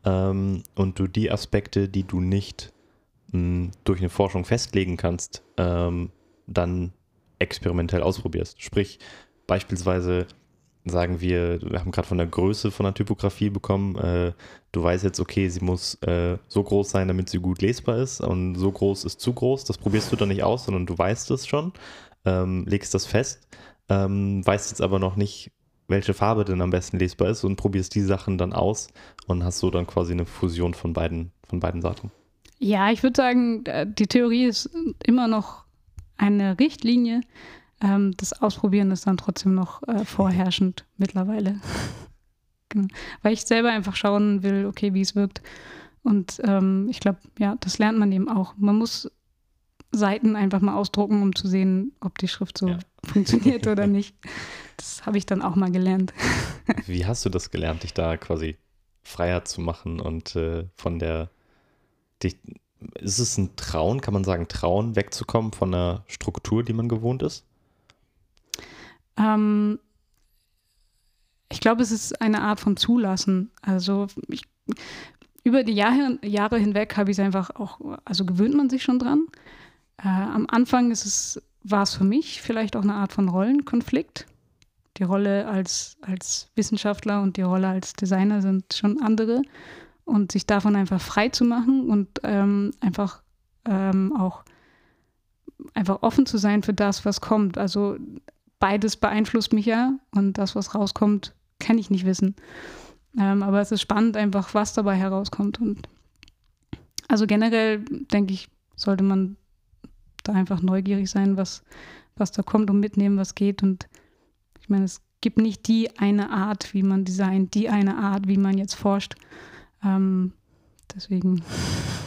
ähm, und du die Aspekte, die du nicht mh, hm, durch eine Forschung festlegen kannst, ähm, dann experimentell ausprobierst. Sprich, beispielsweise sagen wir, wir haben gerade von der Größe von der Typografie bekommen, äh, du weißt jetzt, okay, sie muss äh, so groß sein, damit sie gut lesbar ist und so groß ist zu groß, das probierst du dann nicht aus, sondern du weißt es schon, ähm, legst das fest, ähm, weißt jetzt aber noch nicht, welche Farbe denn am besten lesbar ist und probierst die Sachen dann aus und hast so dann quasi eine Fusion von beiden, von beiden Sachen. Ja, ich würde sagen, äh, die Theorie ist immer noch eine Richtlinie, ähm, das Ausprobieren ist dann trotzdem noch äh, vorherrschend mittlerweile. genau. Weil ich selber einfach schauen will, okay, wie es wirkt. Und ähm, ich glaube, ja, das lernt man eben auch. Man muss Seiten einfach mal ausdrucken, um zu sehen, ob die Schrift so ja. funktioniert oder nicht. Das habe ich dann auch mal gelernt. Wie hast du das gelernt, dich da quasi freier zu machen und äh, von der, dich, ist es ein Trauen, kann man sagen, Trauen, wegzukommen von der Struktur, die man gewohnt ist? Ähm, ich glaube, es ist eine Art von Zulassen. Also ich, über die Jahre, Jahre hinweg habe ich es einfach auch, also gewöhnt man sich schon dran. Äh, am Anfang ist es, war es für mich vielleicht auch eine Art von Rollenkonflikt. Die Rolle als, als Wissenschaftler und die Rolle als Designer sind schon andere. Und sich davon einfach frei zu machen und ähm, einfach ähm, auch einfach offen zu sein für das, was kommt. Also beides beeinflusst mich ja und das, was rauskommt, kann ich nicht wissen. Ähm, aber es ist spannend einfach, was dabei herauskommt. Und also generell denke ich, sollte man da einfach neugierig sein, was, was da kommt und mitnehmen, was geht. Und ich meine, es gibt nicht die eine Art, wie man designt, die eine Art, wie man jetzt forscht. Ähm, deswegen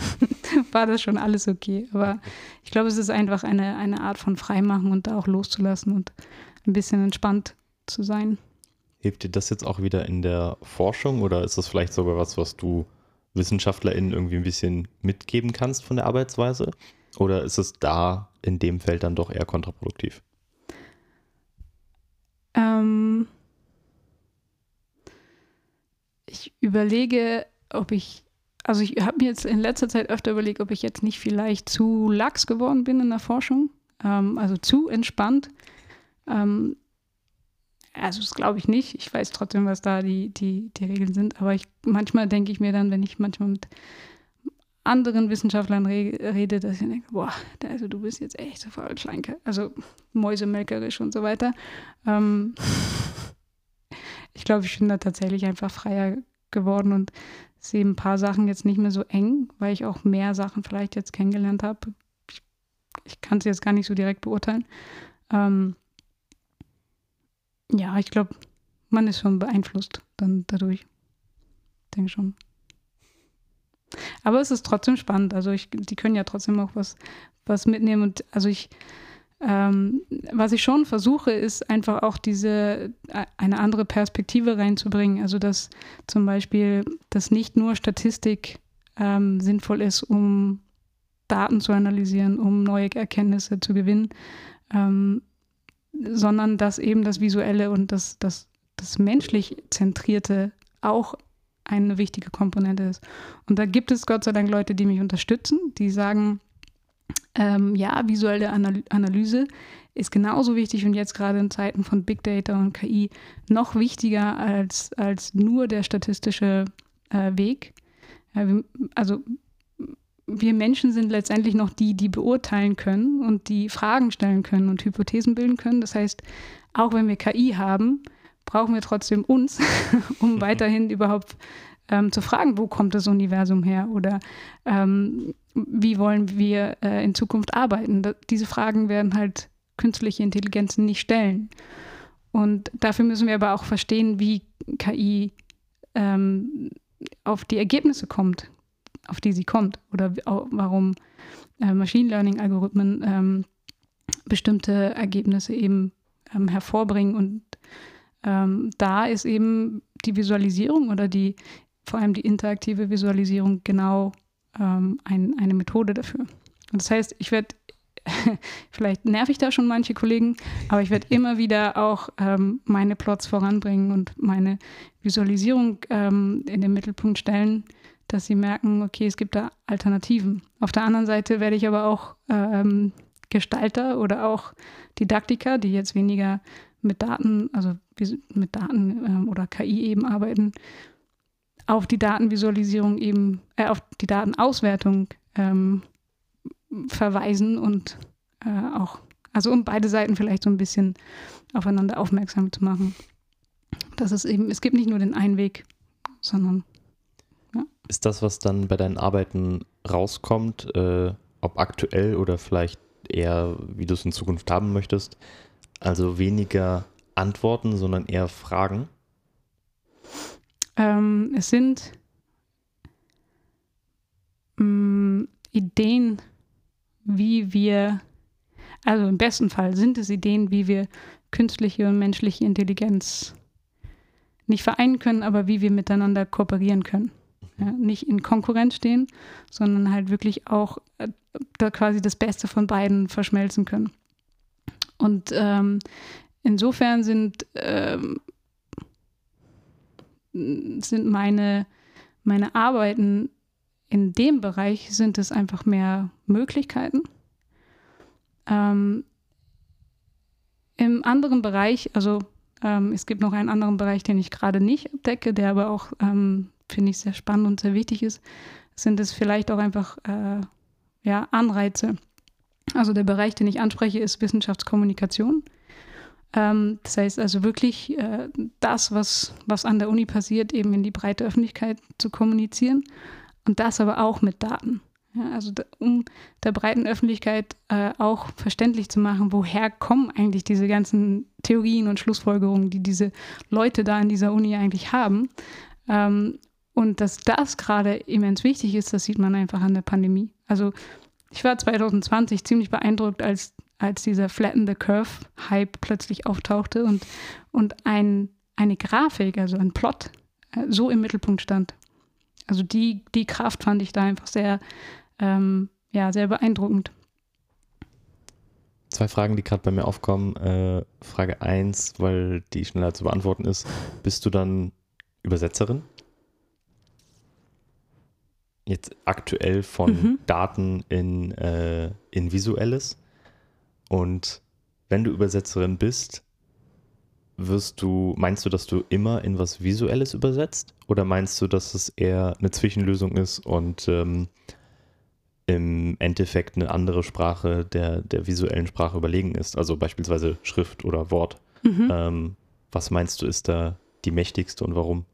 war das schon alles okay. Aber ich glaube, es ist einfach eine, eine Art von Freimachen und da auch loszulassen und ein bisschen entspannt zu sein. Hilft dir das jetzt auch wieder in der Forschung oder ist das vielleicht sogar was, was du WissenschaftlerInnen irgendwie ein bisschen mitgeben kannst von der Arbeitsweise? Oder ist es da in dem Feld dann doch eher kontraproduktiv? Ähm, ich überlege, ob ich also ich habe mir jetzt in letzter Zeit öfter überlegt, ob ich jetzt nicht vielleicht zu lax geworden bin in der Forschung, ähm, also zu entspannt. Ähm, also das glaube ich nicht. Ich weiß trotzdem, was da die, die, die Regeln sind. Aber ich, manchmal denke ich mir dann, wenn ich manchmal mit anderen Wissenschaftlern re rede, dass ich denke, boah, also du bist jetzt echt so voll schlanke. Also mäusemelkerisch und so weiter. Ähm, ich glaube, ich bin da tatsächlich einfach freier geworden und sehe ein paar Sachen jetzt nicht mehr so eng, weil ich auch mehr Sachen vielleicht jetzt kennengelernt habe. Ich ich kann es jetzt gar nicht so direkt beurteilen. Ähm, ja, ich glaube, man ist schon beeinflusst dann dadurch. Ich denke schon. Aber es ist trotzdem spannend. Also ich, die können ja trotzdem auch was, was mitnehmen. Und also ich, ähm, was ich schon versuche, ist einfach auch diese äh, eine andere Perspektive reinzubringen. Also dass zum Beispiel, dass nicht nur Statistik ähm, sinnvoll ist, um Daten zu analysieren, um neue Erkenntnisse zu gewinnen, ähm, sondern dass eben das Visuelle und das, das, das menschlich Zentrierte auch eine wichtige Komponente ist. Und da gibt es Gott sei Dank Leute, die mich unterstützen, die sagen, ähm, ja, visuelle Analyse ist genauso wichtig und jetzt gerade in Zeiten von Big Data und KI noch wichtiger als, als nur der statistische äh, Weg. Wir, also wir Menschen sind letztendlich noch die, die beurteilen können und die Fragen stellen können und Hypothesen bilden können. Das heißt, auch wenn wir KI haben, brauchen wir trotzdem uns, um weiterhin überhaupt ähm, zu fragen, wo kommt das Universum her oder ähm, wie wollen wir äh, in Zukunft arbeiten. Da, diese Fragen werden halt künstliche Intelligenzen nicht stellen. Und dafür müssen wir aber auch verstehen, wie KI ähm, auf die Ergebnisse kommt, auf die sie kommt oder warum äh, Machine Learning-Algorithmen ähm, bestimmte Ergebnisse eben ähm, hervorbringen. Und ähm, da ist eben die Visualisierung oder die vor allem die interaktive Visualisierung genau ähm, ein, eine Methode dafür. Und das heißt, ich werde vielleicht nerv ich da schon manche Kollegen, aber ich werde immer wieder auch ähm, meine Plots voranbringen und meine Visualisierung ähm, in den Mittelpunkt stellen, dass sie merken, okay, es gibt da Alternativen. Auf der anderen Seite werde ich aber auch ähm, Gestalter oder auch Didaktiker, die jetzt weniger mit Daten, also mit Daten ähm, oder KI eben arbeiten, auf die Datenvisualisierung eben, äh, auf die Datenauswertung ähm, verweisen und äh, auch, also um beide Seiten vielleicht so ein bisschen aufeinander aufmerksam zu machen. Das ist eben, es gibt nicht nur den einen Weg, sondern ja. Ist das, was dann bei deinen Arbeiten rauskommt, äh, ob aktuell oder vielleicht eher, wie du es in Zukunft haben möchtest, also weniger Antworten, sondern eher Fragen? Ähm, es sind mh, mm, Ideen, wie wir, also im besten Fall sind es Ideen, wie wir künstliche und menschliche Intelligenz nicht vereinen können, aber wie wir miteinander kooperieren können. Ja, nicht in Konkurrenz stehen, sondern halt wirklich auch äh, da quasi das Beste von beiden verschmelzen können. Und ähm, insofern sind ähm, sind meine, meine Arbeiten in dem Bereich, sind es einfach mehr Möglichkeiten. Ähm, Im anderen Bereich, also ähm, es gibt noch einen anderen Bereich, den ich gerade nicht abdecke, der aber auch, ähm, finde ich, sehr spannend und sehr wichtig ist, sind es vielleicht auch einfach äh, ja, Anreize. Also der Bereich, den ich anspreche, ist Wissenschaftskommunikation. Ähm, das heißt also wirklich äh, das, was, was an der Uni passiert, eben in die breite Öffentlichkeit zu kommunizieren und das aber auch mit Daten. Ja, also da, um der breiten Öffentlichkeit äh, auch verständlich zu machen, woher kommen eigentlich diese ganzen Theorien und Schlussfolgerungen, die diese Leute da in dieser Uni eigentlich haben. Ähm, und dass das gerade immens wichtig ist, das sieht man einfach an der Pandemie. Also ich war 2020 ziemlich beeindruckt, als als dieser Flatten the Curve-Hype plötzlich auftauchte und, und ein, eine Grafik, also ein Plot, äh, so im Mittelpunkt stand. Also die, die Kraft fand ich da einfach sehr, ähm, ja, sehr beeindruckend. Zwei Fragen, die gerade bei mir aufkommen. Äh, Frage 1, weil die schneller zu beantworten ist. Bist du dann Übersetzerin? Jetzt aktuell von mhm. Daten in, äh, in Visuelles? Und wenn du Übersetzerin bist, wirst du, meinst du, dass du immer in was Visuelles übersetzt? Oder meinst du, dass es eher eine Zwischenlösung ist und ähm, im Endeffekt eine andere Sprache der, der visuellen Sprache überlegen ist? Also beispielsweise Schrift oder Wort. Mhm. Ähm, was meinst du, ist da die mächtigste und warum?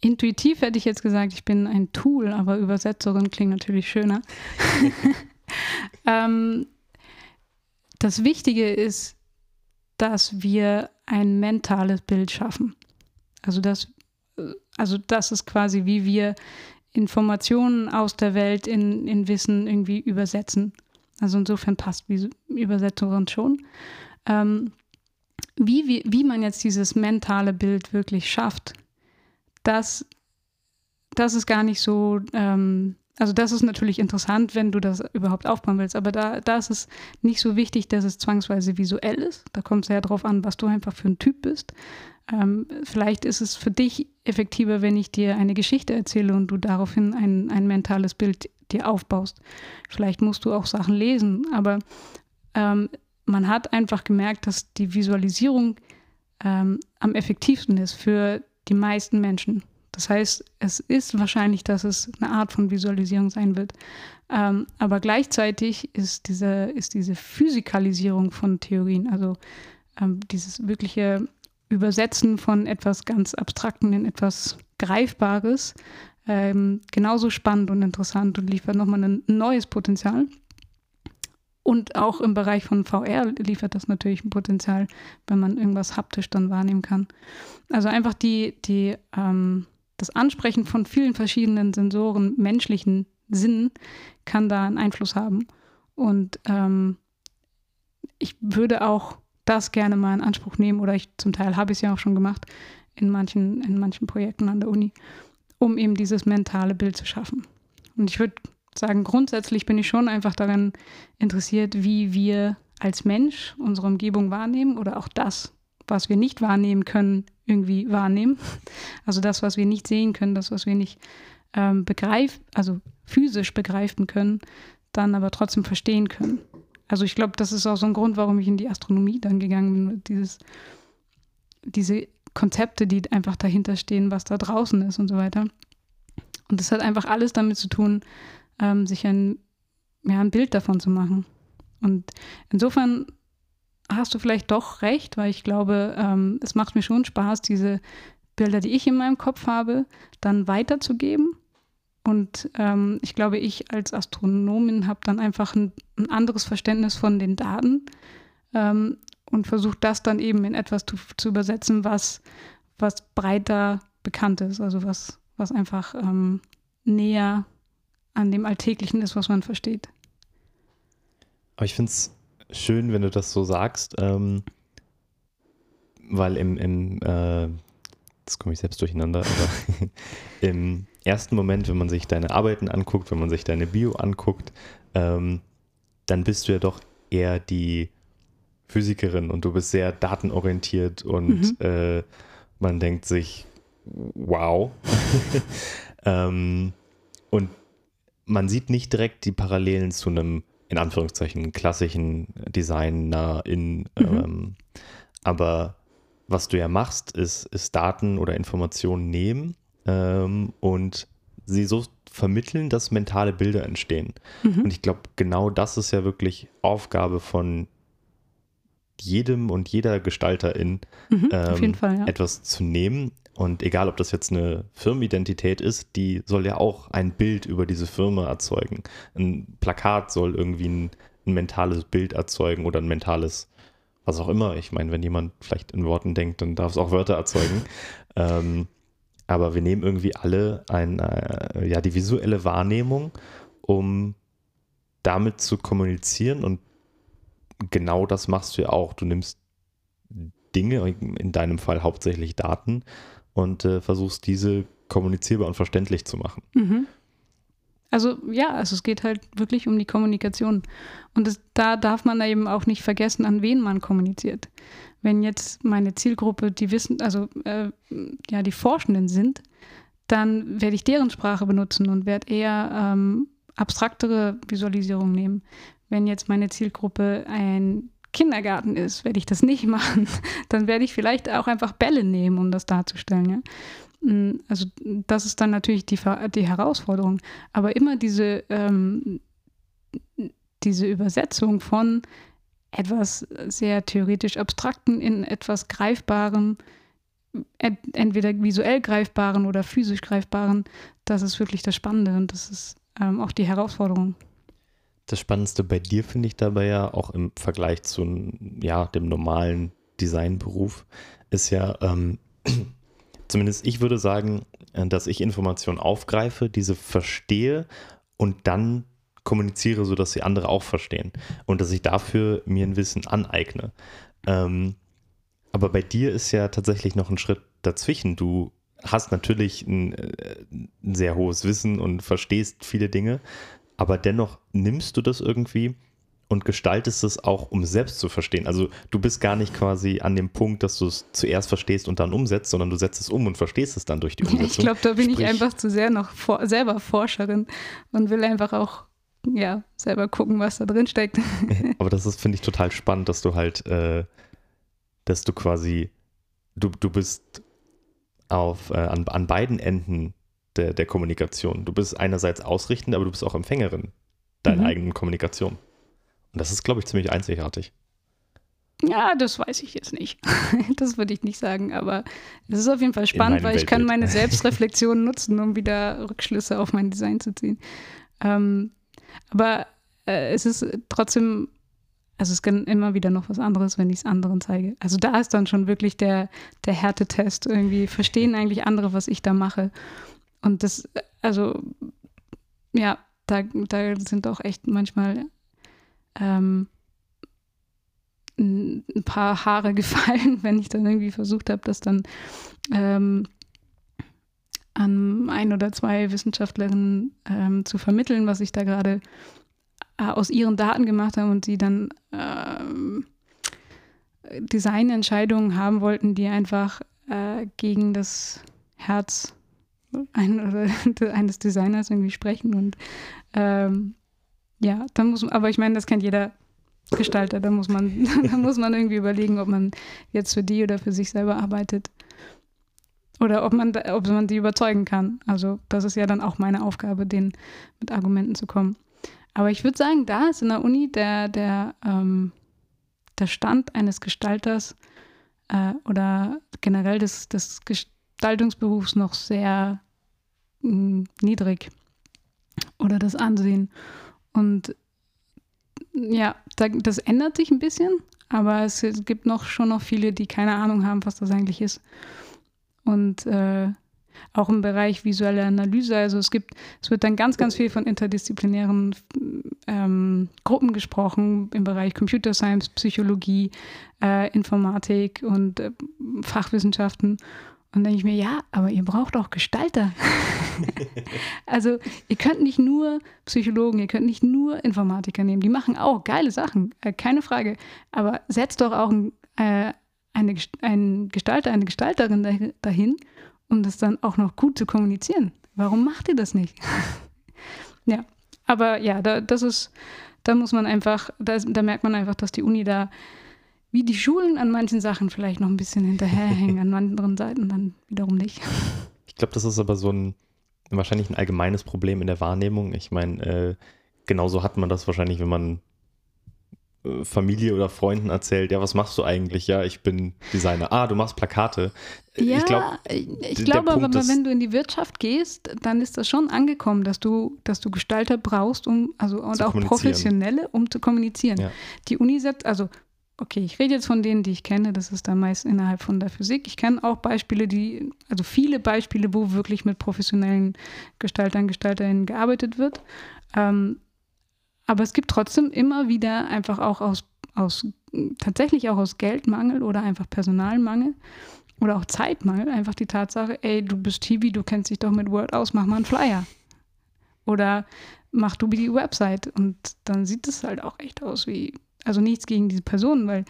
Intuitiv hätte ich jetzt gesagt, ich bin ein Tool, aber Übersetzerin klingt natürlich schöner. ähm, das Wichtige ist, dass wir ein mentales Bild schaffen. Also das, also das ist quasi, wie wir Informationen aus der Welt in, in Wissen irgendwie übersetzen. Also insofern passt die Übersetzung schon. Ähm, wie, wie, wie man jetzt dieses mentale Bild wirklich schafft, das, das ist gar nicht so, ähm, also das ist natürlich interessant, wenn du das überhaupt aufbauen willst, aber da, da ist es nicht so wichtig, dass es zwangsweise visuell ist. Da kommt es sehr darauf an, was du einfach für ein Typ bist. Ähm, vielleicht ist es für dich effektiver, wenn ich dir eine Geschichte erzähle und du daraufhin ein, ein mentales Bild dir aufbaust. Vielleicht musst du auch Sachen lesen, aber ähm, man hat einfach gemerkt, dass die Visualisierung ähm, am effektivsten ist für die meisten Menschen. Das heißt, es ist wahrscheinlich, dass es eine Art von Visualisierung sein wird. Ähm, aber gleichzeitig ist diese, ist diese Physikalisierung von Theorien, also ähm, dieses wirkliche Übersetzen von etwas ganz Abstrakten in etwas Greifbares, ähm, genauso spannend und interessant und liefert nochmal ein neues Potenzial. Und auch im Bereich von VR liefert das natürlich ein Potenzial, wenn man irgendwas haptisch dann wahrnehmen kann. Also einfach die, die, ähm, das Ansprechen von vielen verschiedenen Sensoren, menschlichen Sinnen, kann da einen Einfluss haben. Und ähm, ich würde auch das gerne mal in Anspruch nehmen, oder ich zum Teil habe ich es ja auch schon gemacht in manchen, in manchen Projekten an der Uni, um eben dieses mentale Bild zu schaffen. Und ich würde sagen, grundsätzlich bin ich schon einfach daran interessiert, wie wir als Mensch unsere Umgebung wahrnehmen oder auch das, was wir nicht wahrnehmen können, irgendwie wahrnehmen. Also das, was wir nicht sehen können, das, was wir nicht ähm, begreifen, also physisch begreifen können, dann aber trotzdem verstehen können. Also ich glaube, das ist auch so ein Grund, warum ich in die Astronomie dann gegangen bin. Dieses, diese Konzepte, die einfach dahinter stehen, was da draußen ist und so weiter. Und das hat einfach alles damit zu tun, ähm, sich ein, ja, ein Bild davon zu machen. Und insofern hast du vielleicht doch recht, weil ich glaube, ähm, es macht mir schon Spaß, diese Bilder, die ich in meinem Kopf habe, dann weiterzugeben. Und ähm, ich glaube, ich als Astronomin habe dann einfach ein, ein, anderes Verständnis von den Daten ähm, und versuche das dann eben in etwas zu, zu, übersetzen, was, was breiter bekannt ist, also was, was einfach ähm, näher an dem Alltäglichen ist, was man versteht. Aber ich finde es schön, wenn du das so sagst, ähm, weil im, im äh, jetzt komme ich selbst durcheinander, aber im ersten Moment, wenn man sich deine Arbeiten anguckt, wenn man sich deine Bio anguckt, ähm, dann bist du ja doch eher die Physikerin und du bist sehr datenorientiert und mhm. äh, man denkt sich, wow. ähm, und man sieht nicht direkt die Parallelen zu einem, in Anführungszeichen, klassischen Designer in, mhm. ähm, aber was du ja machst, ist, ist Daten oder Informationen nehmen ähm, und sie so vermitteln, dass mentale Bilder entstehen. Mhm. Und ich glaube, genau das ist ja wirklich Aufgabe von jedem und jeder Gestalterin, mhm, ähm, Fall, ja. etwas zu nehmen, und egal, ob das jetzt eine Firmenidentität ist, die soll ja auch ein Bild über diese Firma erzeugen. Ein Plakat soll irgendwie ein, ein mentales Bild erzeugen oder ein mentales, was auch immer. Ich meine, wenn jemand vielleicht in Worten denkt, dann darf es auch Wörter erzeugen. ähm, aber wir nehmen irgendwie alle ein, äh, ja, die visuelle Wahrnehmung, um damit zu kommunizieren. Und genau das machst du ja auch. Du nimmst Dinge, in deinem Fall hauptsächlich Daten, und äh, versuchst diese kommunizierbar und verständlich zu machen. Mhm. Also ja, also es geht halt wirklich um die Kommunikation. Und das, da darf man eben auch nicht vergessen, an wen man kommuniziert. Wenn jetzt meine Zielgruppe die Wissen, also äh, ja, die Forschenden sind, dann werde ich deren Sprache benutzen und werde eher ähm, abstraktere Visualisierungen nehmen. Wenn jetzt meine Zielgruppe ein Kindergarten ist, werde ich das nicht machen. Dann werde ich vielleicht auch einfach Bälle nehmen, um das darzustellen. Ja? Mm, also das ist dann natürlich die, die Herausforderung. Aber immer diese, ähm, diese Übersetzung von etwas sehr theoretisch Abstrakten in etwas Greifbarem, entweder visuell Greifbaren oder physisch Greifbaren, das ist wirklich das Spannende und das ist ähm, auch die Herausforderung. Das Spannendste bei dir finde ich dabei ja auch im Vergleich zu ja, dem normalen Designberuf ist ja, ähm, zumindest ich würde sagen, äh, dass ich Informationen aufgreife, diese verstehe und dann kommuniziere, sodass sie andere auch verstehen und dass ich dafür mir ein Wissen aneigne. Ähm, aber bei dir ist ja tatsächlich noch ein Schritt dazwischen. Du hast natürlich ein, äh, ein sehr hohes Wissen und verstehst viele Dinge, aber dennoch nimmst du das irgendwie und gestaltest es auch, um selbst zu verstehen. Also du bist gar nicht quasi an dem Punkt, dass du es zuerst verstehst und dann umsetzt, sondern du setzt es um und verstehst es dann durch die Umsetzung. Ich glaube, da bin Sprich, ich einfach zu sehr noch vor, selber Forscherin und will einfach auch ja, selber gucken, was da drin steckt. Aber das ist, finde ich, total spannend, dass du halt, äh, dass du quasi, du, du bist auf, äh, an, an beiden Enden der, der Kommunikation. Du bist einerseits ausrichtend, aber du bist auch Empfängerin deiner mhm. eigenen Kommunikation. Und das ist, glaube ich, ziemlich einzigartig. Ja, das weiß ich jetzt nicht. Das würde ich nicht sagen, aber es ist auf jeden Fall spannend, weil ich kann meine Selbstreflexion nutzen, um wieder Rückschlüsse auf mein Design zu ziehen. Ähm, aber äh, es ist trotzdem, also es kann immer wieder noch was anderes, wenn ich es anderen zeige. Also da ist dann schon wirklich der, der Härtetest. Irgendwie verstehen eigentlich andere, was ich da mache. Und das, also ja, da, da sind auch echt manchmal ähm, ein paar Haare gefallen, wenn ich dann irgendwie versucht habe, das dann ähm, an ein oder zwei Wissenschaftlerinnen ähm, zu vermitteln, was ich da gerade äh, aus ihren Daten gemacht habe und sie dann ähm, Designentscheidungen haben wollten, die einfach äh, gegen das Herz ein, eines Designers irgendwie sprechen und ähm, ja, dann muss man, aber ich meine, das kennt jeder Gestalter, da muss man, da muss man irgendwie überlegen, ob man jetzt für die oder für sich selber arbeitet. Oder ob man, ob man die überzeugen kann. Also, das ist ja dann auch meine Aufgabe, denen mit Argumenten zu kommen. Aber ich würde sagen, da ist in der Uni der, der, ähm, der Stand eines Gestalters äh, oder generell des, des Gestaltungsberufs noch sehr mh, mm, niedrig. Oder das Ansehen. Und ja, das ändert sich ein bisschen, aber es gibt noch schon noch viele, die keine Ahnung haben, was das eigentlich ist. Und äh, auch im Bereich visuelle Analyse, also es gibt, es wird dann ganz, ganz viel von interdisziplinären ähm, Gruppen gesprochen im Bereich Computer Science, Psychologie, äh, Informatik und äh, Fachwissenschaften. Und denke ich mir, ja, aber ihr braucht auch Gestalter. also ihr könnt nicht nur Psychologen, ihr könnt nicht nur Informatiker nehmen. Die machen auch geile Sachen, äh, keine Frage. Aber setzt doch auch ein, äh, eine, einen Gestalter, eine Gestalterin dahin, um das dann auch noch gut zu kommunizieren. Warum macht ihr das nicht? ja, aber ja, da, das ist, da muss man einfach, da, da merkt man einfach, dass die Uni da wie die Schulen an manchen Sachen vielleicht noch ein bisschen hinterherhängen, an anderen Seiten dann wiederum nicht. Ich glaube, das ist aber so ein wahrscheinlich ein allgemeines Problem in der Wahrnehmung. Ich meine, äh, genauso hat man das wahrscheinlich, wenn man äh, Familie oder Freunden erzählt, ja, was machst du eigentlich? Ja, ich bin Designer. Ah, du machst Plakate. Äh, ja, ich, glaub, ich glaube aber, wenn du in die Wirtschaft gehst, dann ist das schon angekommen, dass du, dass du Gestalter brauchst, um, also und auch Professionelle, um zu kommunizieren. Ja. Die Uni setzt, also okay, ich rede jetzt von denen, die ich kenne, das ist dann meist innerhalb von der Physik. Ich kenne auch Beispiele, die, also viele Beispiele, wo wirklich mit professionellen Gestaltern, Gestalterinnen gearbeitet wird. Ähm, aber es gibt trotzdem immer wieder einfach auch aus, aus, tatsächlich auch aus Geldmangel oder einfach Personalmangel oder auch Zeitmangel einfach die Tatsache, ey, du bist TV, du kennst dich doch mit Word aus, mach mal einen Flyer. Oder mach du die Website. Und dann sieht es halt auch echt aus wie also nichts gegen diese Personen, weil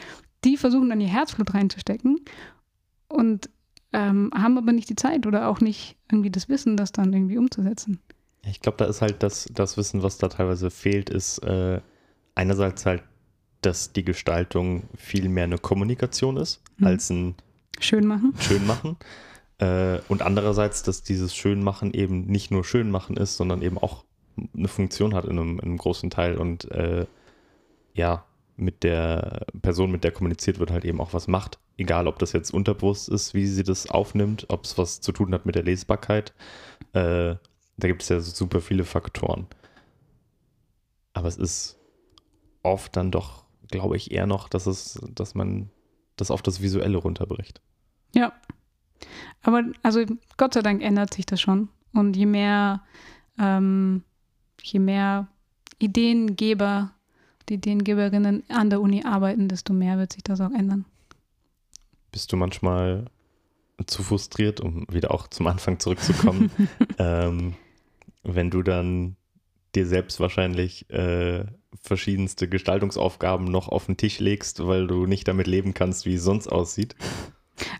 die versuchen dann ihr Herzblut reinzustecken und ähm, haben aber nicht die Zeit oder auch nicht irgendwie das Wissen, das dann irgendwie umzusetzen. Ich glaube, da ist halt das, das Wissen, was da teilweise fehlt, ist äh, einerseits halt, dass die Gestaltung viel mehr eine Kommunikation ist, mhm. als ein Schönmachen. Schönmachen. Äh, und andererseits, dass dieses Schönmachen eben nicht nur Schönmachen ist, sondern eben auch eine Funktion hat in einem, in einem großen Teil und äh, ja, mit der Person, mit der kommuniziert wird, halt eben auch was macht. Egal, ob das jetzt unterbewusst ist, wie sie das aufnimmt, ob es was zu tun hat mit der Lesbarkeit. Äh, da gibt es ja super viele Faktoren. Aber es ist oft dann doch, glaube ich, eher noch, dass es, dass man das auf das Visuelle runterbricht. Ja. Aber also Gott sei Dank ändert sich das schon. Und je mehr, ähm, je mehr Ideengeber, die Ideengeberinnen an der Uni arbeiten, desto mehr wird sich das auch ändern. Bist du manchmal zu frustriert, um wieder auch zum Anfang zurückzukommen, ähm, wenn du dann dir selbst wahrscheinlich äh, verschiedenste Gestaltungsaufgaben noch auf den Tisch legst, weil du nicht damit leben kannst, wie es sonst aussieht?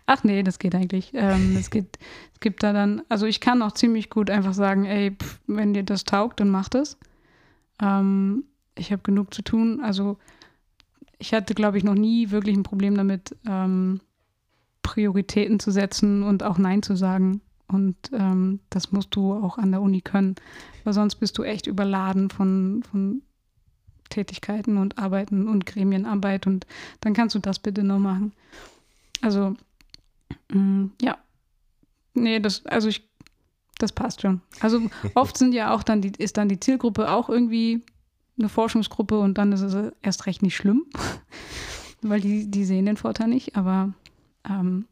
Ach nee, das geht eigentlich. Ähm, es, gibt, es gibt da dann, also ich kann auch ziemlich gut einfach sagen, ey, pff, wenn dir das taugt, dann mach das. Ähm, ich habe genug zu tun. Also ich hatte, glaube ich, noch nie wirklich ein Problem damit, ähm, Prioritäten zu setzen und auch Nein zu sagen. Und ähm, das musst du auch an der Uni können, weil sonst bist du echt überladen von, von Tätigkeiten und Arbeiten und Gremienarbeit und dann kannst du das bitte noch machen. Also, mh, mm, ja. Nee, das, also ich, das passt schon. Also oft sind ja auch dann die, ist dann die Zielgruppe auch irgendwie eine Forschungsgruppe und dann ist es erst recht nicht schlimm, weil die, die sehen den Vorteil nicht, aber ähm,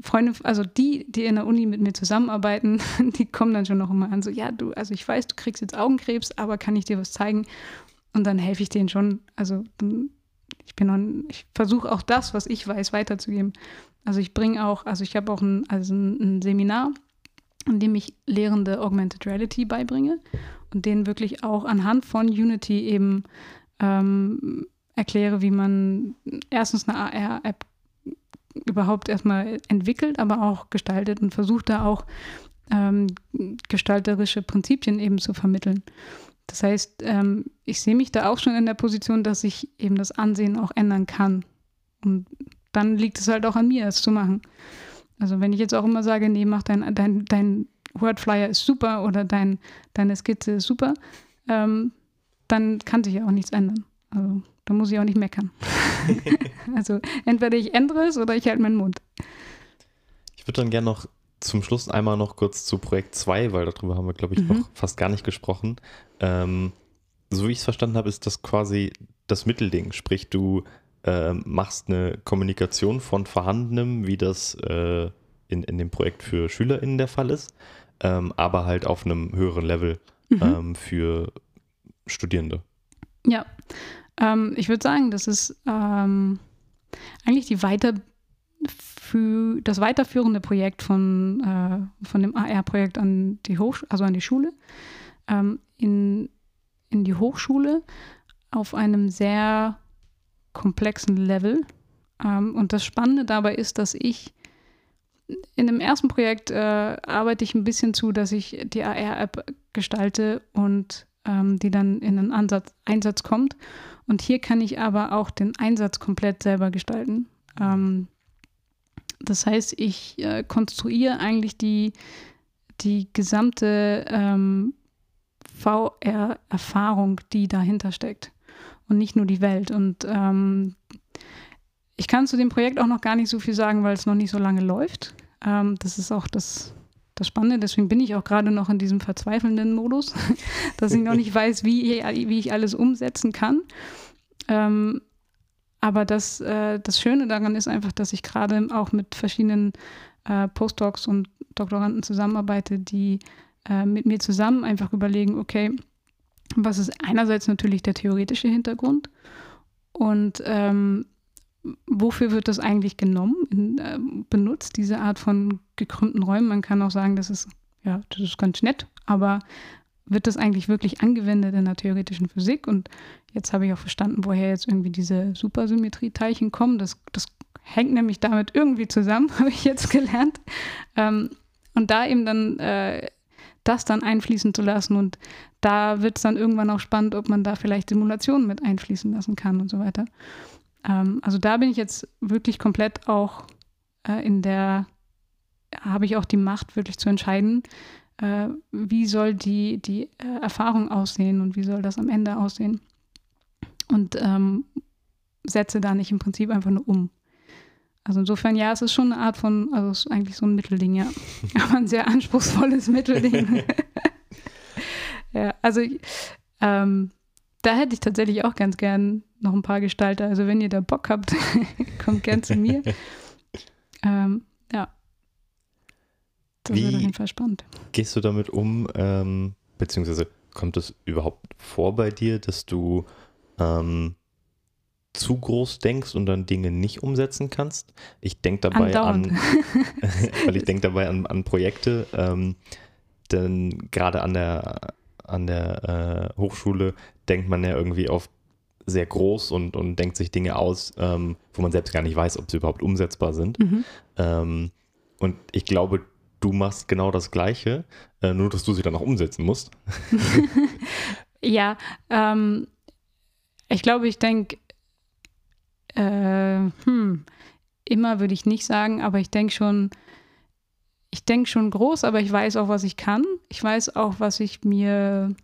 Freunde, also die, die in der Uni mit mir zusammenarbeiten, die kommen dann schon noch immer an, so, ja, du, also ich weiß, du kriegst jetzt Augenkrebs, aber kann ich dir was zeigen? Und dann helfe ich denen schon. Also ich bin noch, ich versuche auch das, was ich weiß, weiterzugeben. Also ich bringe auch, also ich habe auch ein, also ein, ein Seminar, in dem ich Lehrende Augmented Reality beibringe und denen wirklich auch anhand von Unity eben ähm, erkläre, wie man erstens eine AR-App überhaupt erstmal entwickelt, aber auch gestaltet und versucht da auch ähm, gestalterische Prinzipien eben zu vermitteln. Das heißt, ähm, ich sehe mich da auch schon in der Position, dass ich eben das Ansehen auch ändern kann. Und dann liegt es halt auch an mir, es zu machen. Also wenn ich jetzt auch immer sage, nee, mach dein, dein, dein Wordflyer ist super oder dein, deine Skizze ist super, ähm, dann kann sich ja auch nichts ändern. Also da muss ich auch nicht meckern. also entweder ich ändere es oder ich halte meinen Mund. Ich würde dann gerne noch zum Schluss einmal noch kurz zu Projekt 2, weil darüber haben wir, glaube ich, mhm. noch fast gar nicht gesprochen. Ähm, so wie ich es verstanden habe, ist das quasi das Mittelding. Sprich, du äh, machst eine Kommunikation von Vorhandenem, wie das äh, in, in dem Projekt für SchülerInnen der Fall ist, ähm, aber halt auf einem höheren Level mhm. ähm, für Studierende. Ja, ähm, ich würde sagen, das ist ähm, eigentlich die Weiter für das weiterführende Projekt von, äh, von dem AR-Projekt an die Hoch also an die Schule, ähm, in, in die Hochschule auf einem sehr komplexen Level. Und das Spannende dabei ist, dass ich in dem ersten Projekt äh, arbeite ich ein bisschen zu, dass ich die AR-App gestalte und ähm, die dann in einen Ansatz, Einsatz kommt. Und hier kann ich aber auch den Einsatz komplett selber gestalten. Ähm, das heißt, ich äh, konstruiere eigentlich die, die gesamte ähm, VR-Erfahrung, die dahinter steckt und nicht nur die Welt. Und ähm, ich kann zu dem Projekt auch noch gar nicht so viel sagen, weil es noch nicht so lange läuft. Ähm, das ist auch das, das Spannende. Deswegen bin ich auch gerade noch in diesem verzweifelnden Modus, dass ich noch nicht weiß, wie, wie ich alles umsetzen kann. Ähm, aber das, äh, das Schöne daran ist einfach, dass ich gerade auch mit verschiedenen äh, Postdocs und Doktoranden zusammenarbeite, die äh, mit mir zusammen einfach überlegen, okay, was ist einerseits natürlich der theoretische Hintergrund und ähm, wofür wird das eigentlich genommen, in, äh, benutzt, diese Art von gekrümmten Räumen? Man kann auch sagen, das ist, ja, das ist ganz nett, aber wird das eigentlich wirklich angewendet in der theoretischen Physik? Und jetzt habe ich auch verstanden, woher jetzt irgendwie diese Supersymmetrieteilchen kommen. Das, das hängt nämlich damit irgendwie zusammen, habe ich jetzt gelernt. Ähm, und da eben dann äh, das dann einfließen zu lassen und da wird es dann irgendwann auch spannend, ob man da vielleicht Simulationen mit einfließen lassen kann und so weiter. Ähm, also da bin ich jetzt wirklich komplett auch äh, in der, habe ich auch die Macht, wirklich zu entscheiden, äh, wie soll die, die äh, Erfahrung aussehen und wie soll das am Ende aussehen. Und ähm, setze da nicht im Prinzip einfach nur um. Also insofern, ja, es ist schon eine Art von, also es ist eigentlich so ein Mittelding, ja. Aber ein sehr anspruchsvolles Mittelding. ja, also ähm, da hätte ich tatsächlich auch ganz gern noch ein paar Gestalter. Also wenn ihr da Bock habt, kommt gern zu mir. Ähm, ja. Das Wie wird auf jeden Fall spannend. Gehst du damit um, ähm, beziehungsweise kommt es überhaupt vor bei dir, dass du ähm, zu groß denkst und dann Dinge nicht umsetzen kannst? Ich denke dabei Andauernd. an, weil ich denke dabei an, an Projekte, ähm, denn gerade an der, an der äh, Hochschule denkt man ja irgendwie oft sehr groß und, und denkt sich Dinge aus, ähm, wo man selbst gar nicht weiß, ob sie überhaupt umsetzbar sind. Mhm. Ähm, und ich glaube, du machst genau das Gleiche, äh, nur dass du sie dann auch umsetzen musst. Ja, ähm, ich glaube, ich denke, äh, hm, immer würde ich nicht sagen, aber ich denke schon, ich denke schon groß, aber ich weiß auch, was ich kann. Ich weiß auch, was ich mir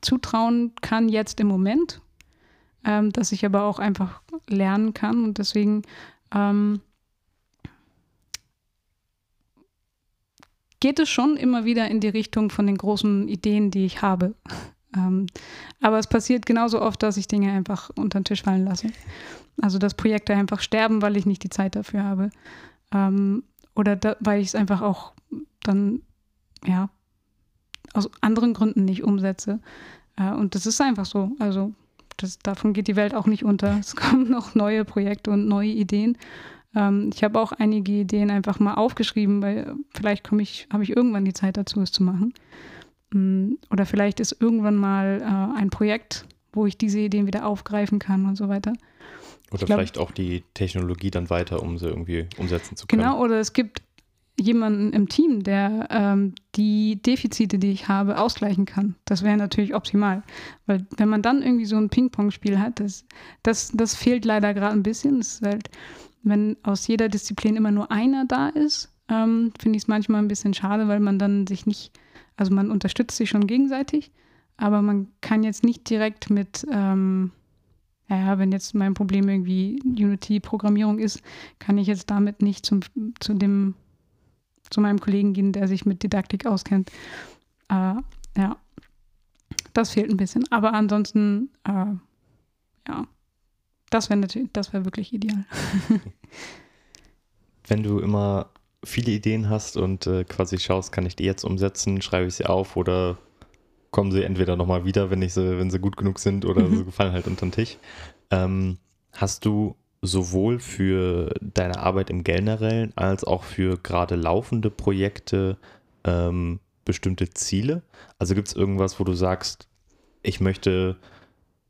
zutrauen kann jetzt im Moment, ähm, dass ich aber auch einfach lernen kann und deswegen ähm, geht es schon immer wieder in die Richtung von den großen Ideen, die ich habe. Ähm, aber es passiert genauso oft, dass ich Dinge einfach unter den Tisch fallen lasse. Also dass Projekte einfach sterben, weil ich nicht die Zeit dafür habe. Ähm, oder da, weil ich es einfach auch dann, ja, aus anderen Gründen nicht umsetze. Äh, und das ist einfach so. Also das, davon geht die Welt auch nicht unter. Es kommen noch neue Projekte und neue Ideen. Ähm, ich habe auch einige Ideen einfach mal aufgeschrieben, weil vielleicht komme ich, habe ich irgendwann die Zeit dazu, es zu machen. Mm, Oder vielleicht ist irgendwann mal äh, ein Projekt, wo ich diese Ideen wieder aufgreifen kann und so weiter. Oder glaub- vielleicht auch die Technologie dann weiter, um sie irgendwie umsetzen zu können. Genau, oder es gibt jemanden im Team, der ähm, die Defizite, die ich habe, ausgleichen kann. Das wäre natürlich optimal. Weil wenn man dann irgendwie so ein Ping-Pong-Spiel hat, das, das, das fehlt leider gerade ein bisschen. Es ist halt, wenn aus jeder Disziplin immer nur einer da ist, ähm, finde ich es manchmal ein bisschen schade, weil man dann sich nicht, also man unterstützt sich schon gegenseitig, aber man kann jetzt nicht direkt mit, ähm, ja, wenn jetzt mein Problem irgendwie Unity-Programmierung ist, kann ich jetzt damit nicht zum, zu dem, zu meinem Kollegen gehen, der sich mit Didaktik auskennt. Äh, ja, das fehlt ein bisschen. Aber ansonsten, äh, ja, das wäre natürlich, das wäre wirklich ideal. Wenn du immer viele Ideen hast und äh, quasi schaust, kann ich die jetzt umsetzen, schreibe ich sie auf oder kommen sie entweder nochmal wieder, wenn ich sie, wenn sie gut genug sind oder Mhm. sie gefallen halt unter den Tisch. Ähm, hast du sowohl für deine Arbeit im Generellen als auch für gerade laufende Projekte ähm, bestimmte Ziele? Also gibt es irgendwas, wo du sagst, ich möchte,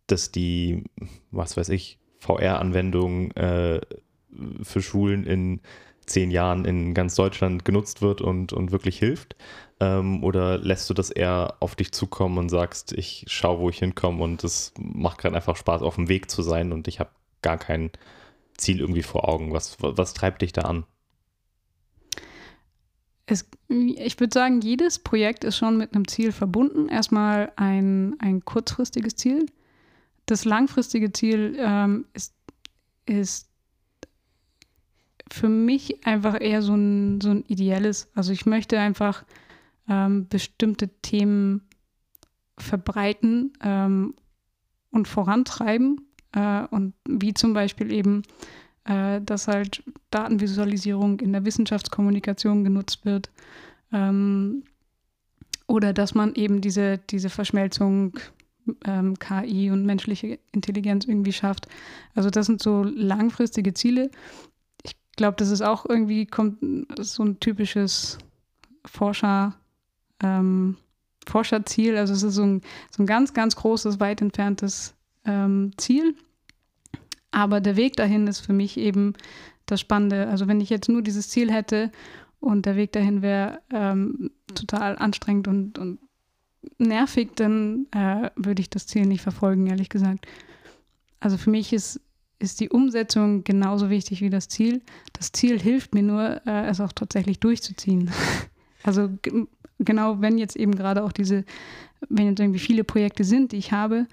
dass die, was weiß ich, VR-Anwendung äh, für Schulen in zehn Jahren in ganz Deutschland genutzt wird und, und wirklich hilft? Ähm, oder lässt du das eher auf dich zukommen und sagst, ich schaue, wo ich hinkomme und es macht gerade einfach Spaß, auf dem Weg zu sein und ich habe gar kein Ziel irgendwie vor Augen? Was, was treibt dich da an? Es, ich würde sagen, jedes Projekt ist schon mit einem Ziel verbunden. Erstmal ein, ein kurzfristiges Ziel. Das langfristige Ziel ähm, ist, ist für mich einfach eher so ein, so ein ideelles. Also ich möchte einfach ähm, bestimmte Themen verbreiten ähm, und vorantreiben. Äh, und wie zum Beispiel eben, äh, dass halt Datenvisualisierung in der Wissenschaftskommunikation genutzt wird. Ähm, oder dass man eben diese, diese Verschmelzung ähm, KI und menschliche Intelligenz irgendwie schafft. Also das sind so langfristige Ziele. Ich glaube, das ist auch irgendwie kommt so ein typisches Forscher, ähm, Forscherziel. Also es ist so ein, so ein ganz, ganz großes, weit entferntes ähm, Ziel. Aber der Weg dahin ist für mich eben das Spannende. Also wenn ich jetzt nur dieses Ziel hätte und der Weg dahin wäre ähm, total anstrengend und, und nervig, dann äh, würde ich das Ziel nicht verfolgen, ehrlich gesagt. Also für mich ist, ist die Umsetzung genauso wichtig wie das Ziel. Das Ziel hilft mir nur, äh, es auch tatsächlich durchzuziehen. also genau, wenn jetzt eben gerade auch diese, wenn jetzt irgendwie viele Projekte sind, die ich habe,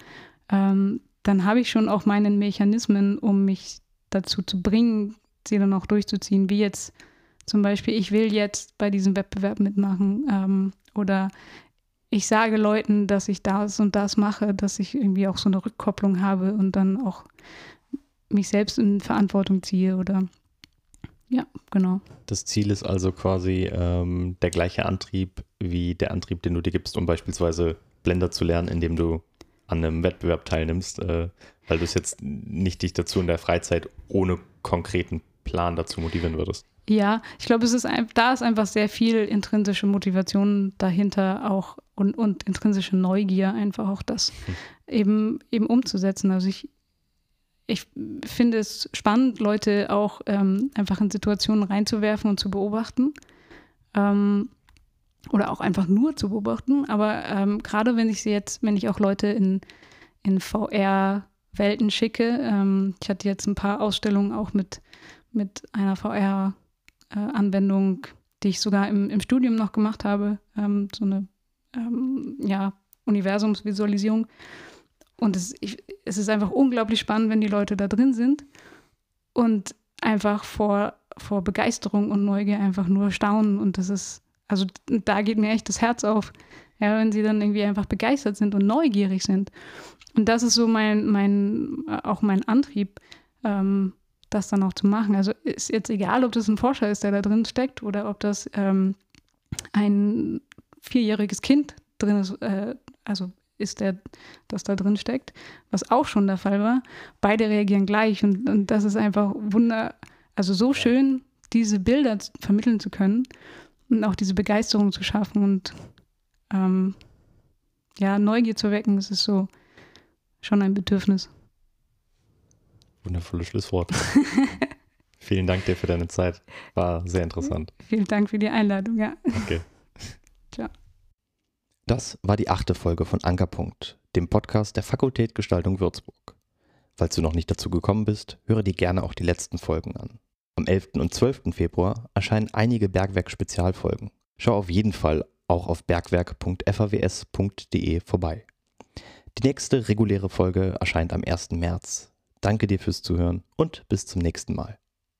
ähm, dann habe ich schon auch meine Mechanismen, um mich dazu zu bringen, sie dann auch durchzuziehen. Wie jetzt zum Beispiel, ich will jetzt bei diesem Wettbewerb mitmachen ähm, oder ich sage Leuten, dass ich das und das mache, dass ich irgendwie auch so eine Rückkopplung habe und dann auch mich selbst in Verantwortung ziehe oder ja, genau. Das Ziel ist also quasi ähm, der gleiche Antrieb wie der Antrieb, den du dir gibst, um beispielsweise Blender zu lernen, indem du an einem Wettbewerb teilnimmst, äh, weil du es jetzt nicht dich dazu in der Freizeit ohne konkreten Plan dazu motivieren würdest. Ja, ich glaube, es ist da ist einfach sehr viel intrinsische Motivation dahinter auch und, und intrinsische Neugier, einfach auch das hm. eben, eben umzusetzen. Also ich, ich finde es spannend, Leute auch ähm, einfach in Situationen reinzuwerfen und zu beobachten. Ähm, oder auch einfach nur zu beobachten. Aber ähm, gerade wenn ich sie jetzt, wenn ich auch Leute in, in VR-Welten schicke, ähm, ich hatte jetzt ein paar Ausstellungen auch mit, mit einer VR-Anwendung, die ich sogar im, im Studium noch gemacht habe, ähm, so eine ähm, ja, Universumsvisualisierung. Und es, ich, es ist einfach unglaublich spannend, wenn die Leute da drin sind und einfach vor, vor Begeisterung und Neugier einfach nur staunen. Und das ist, also da geht mir echt das Herz auf, ja, wenn sie dann irgendwie einfach begeistert sind und neugierig sind. Und das ist so mein, mein, auch mein Antrieb, ähm, das dann auch zu machen. Also ist jetzt egal, ob das ein Forscher ist, der da drin steckt, oder ob das ähm, ein vierjähriges Kind drin ist, äh, also ist der, das da drin steckt, was auch schon der Fall war. Beide reagieren gleich und, und das ist einfach wunder, also so schön, diese Bilder vermitteln zu können und auch diese Begeisterung zu schaffen und ähm, ja, Neugier zu wecken, das ist so schon ein Bedürfnis. Wundervolles Schlusswort. Vielen Dank dir für deine Zeit. War sehr interessant. Vielen Dank für die Einladung, ja. Okay. Ciao. Das war die achte Folge von Ankerpunkt, dem Podcast der Fakultät Gestaltung Würzburg. Falls du noch nicht dazu gekommen bist, höre dir gerne auch die letzten Folgen an. Am 11. und 12. Februar erscheinen einige Bergwerk-Spezialfolgen. Schau auf jeden Fall auch auf bergwerk.faws.de vorbei. Die nächste reguläre Folge erscheint am 1. März. Danke dir fürs Zuhören und bis zum nächsten Mal.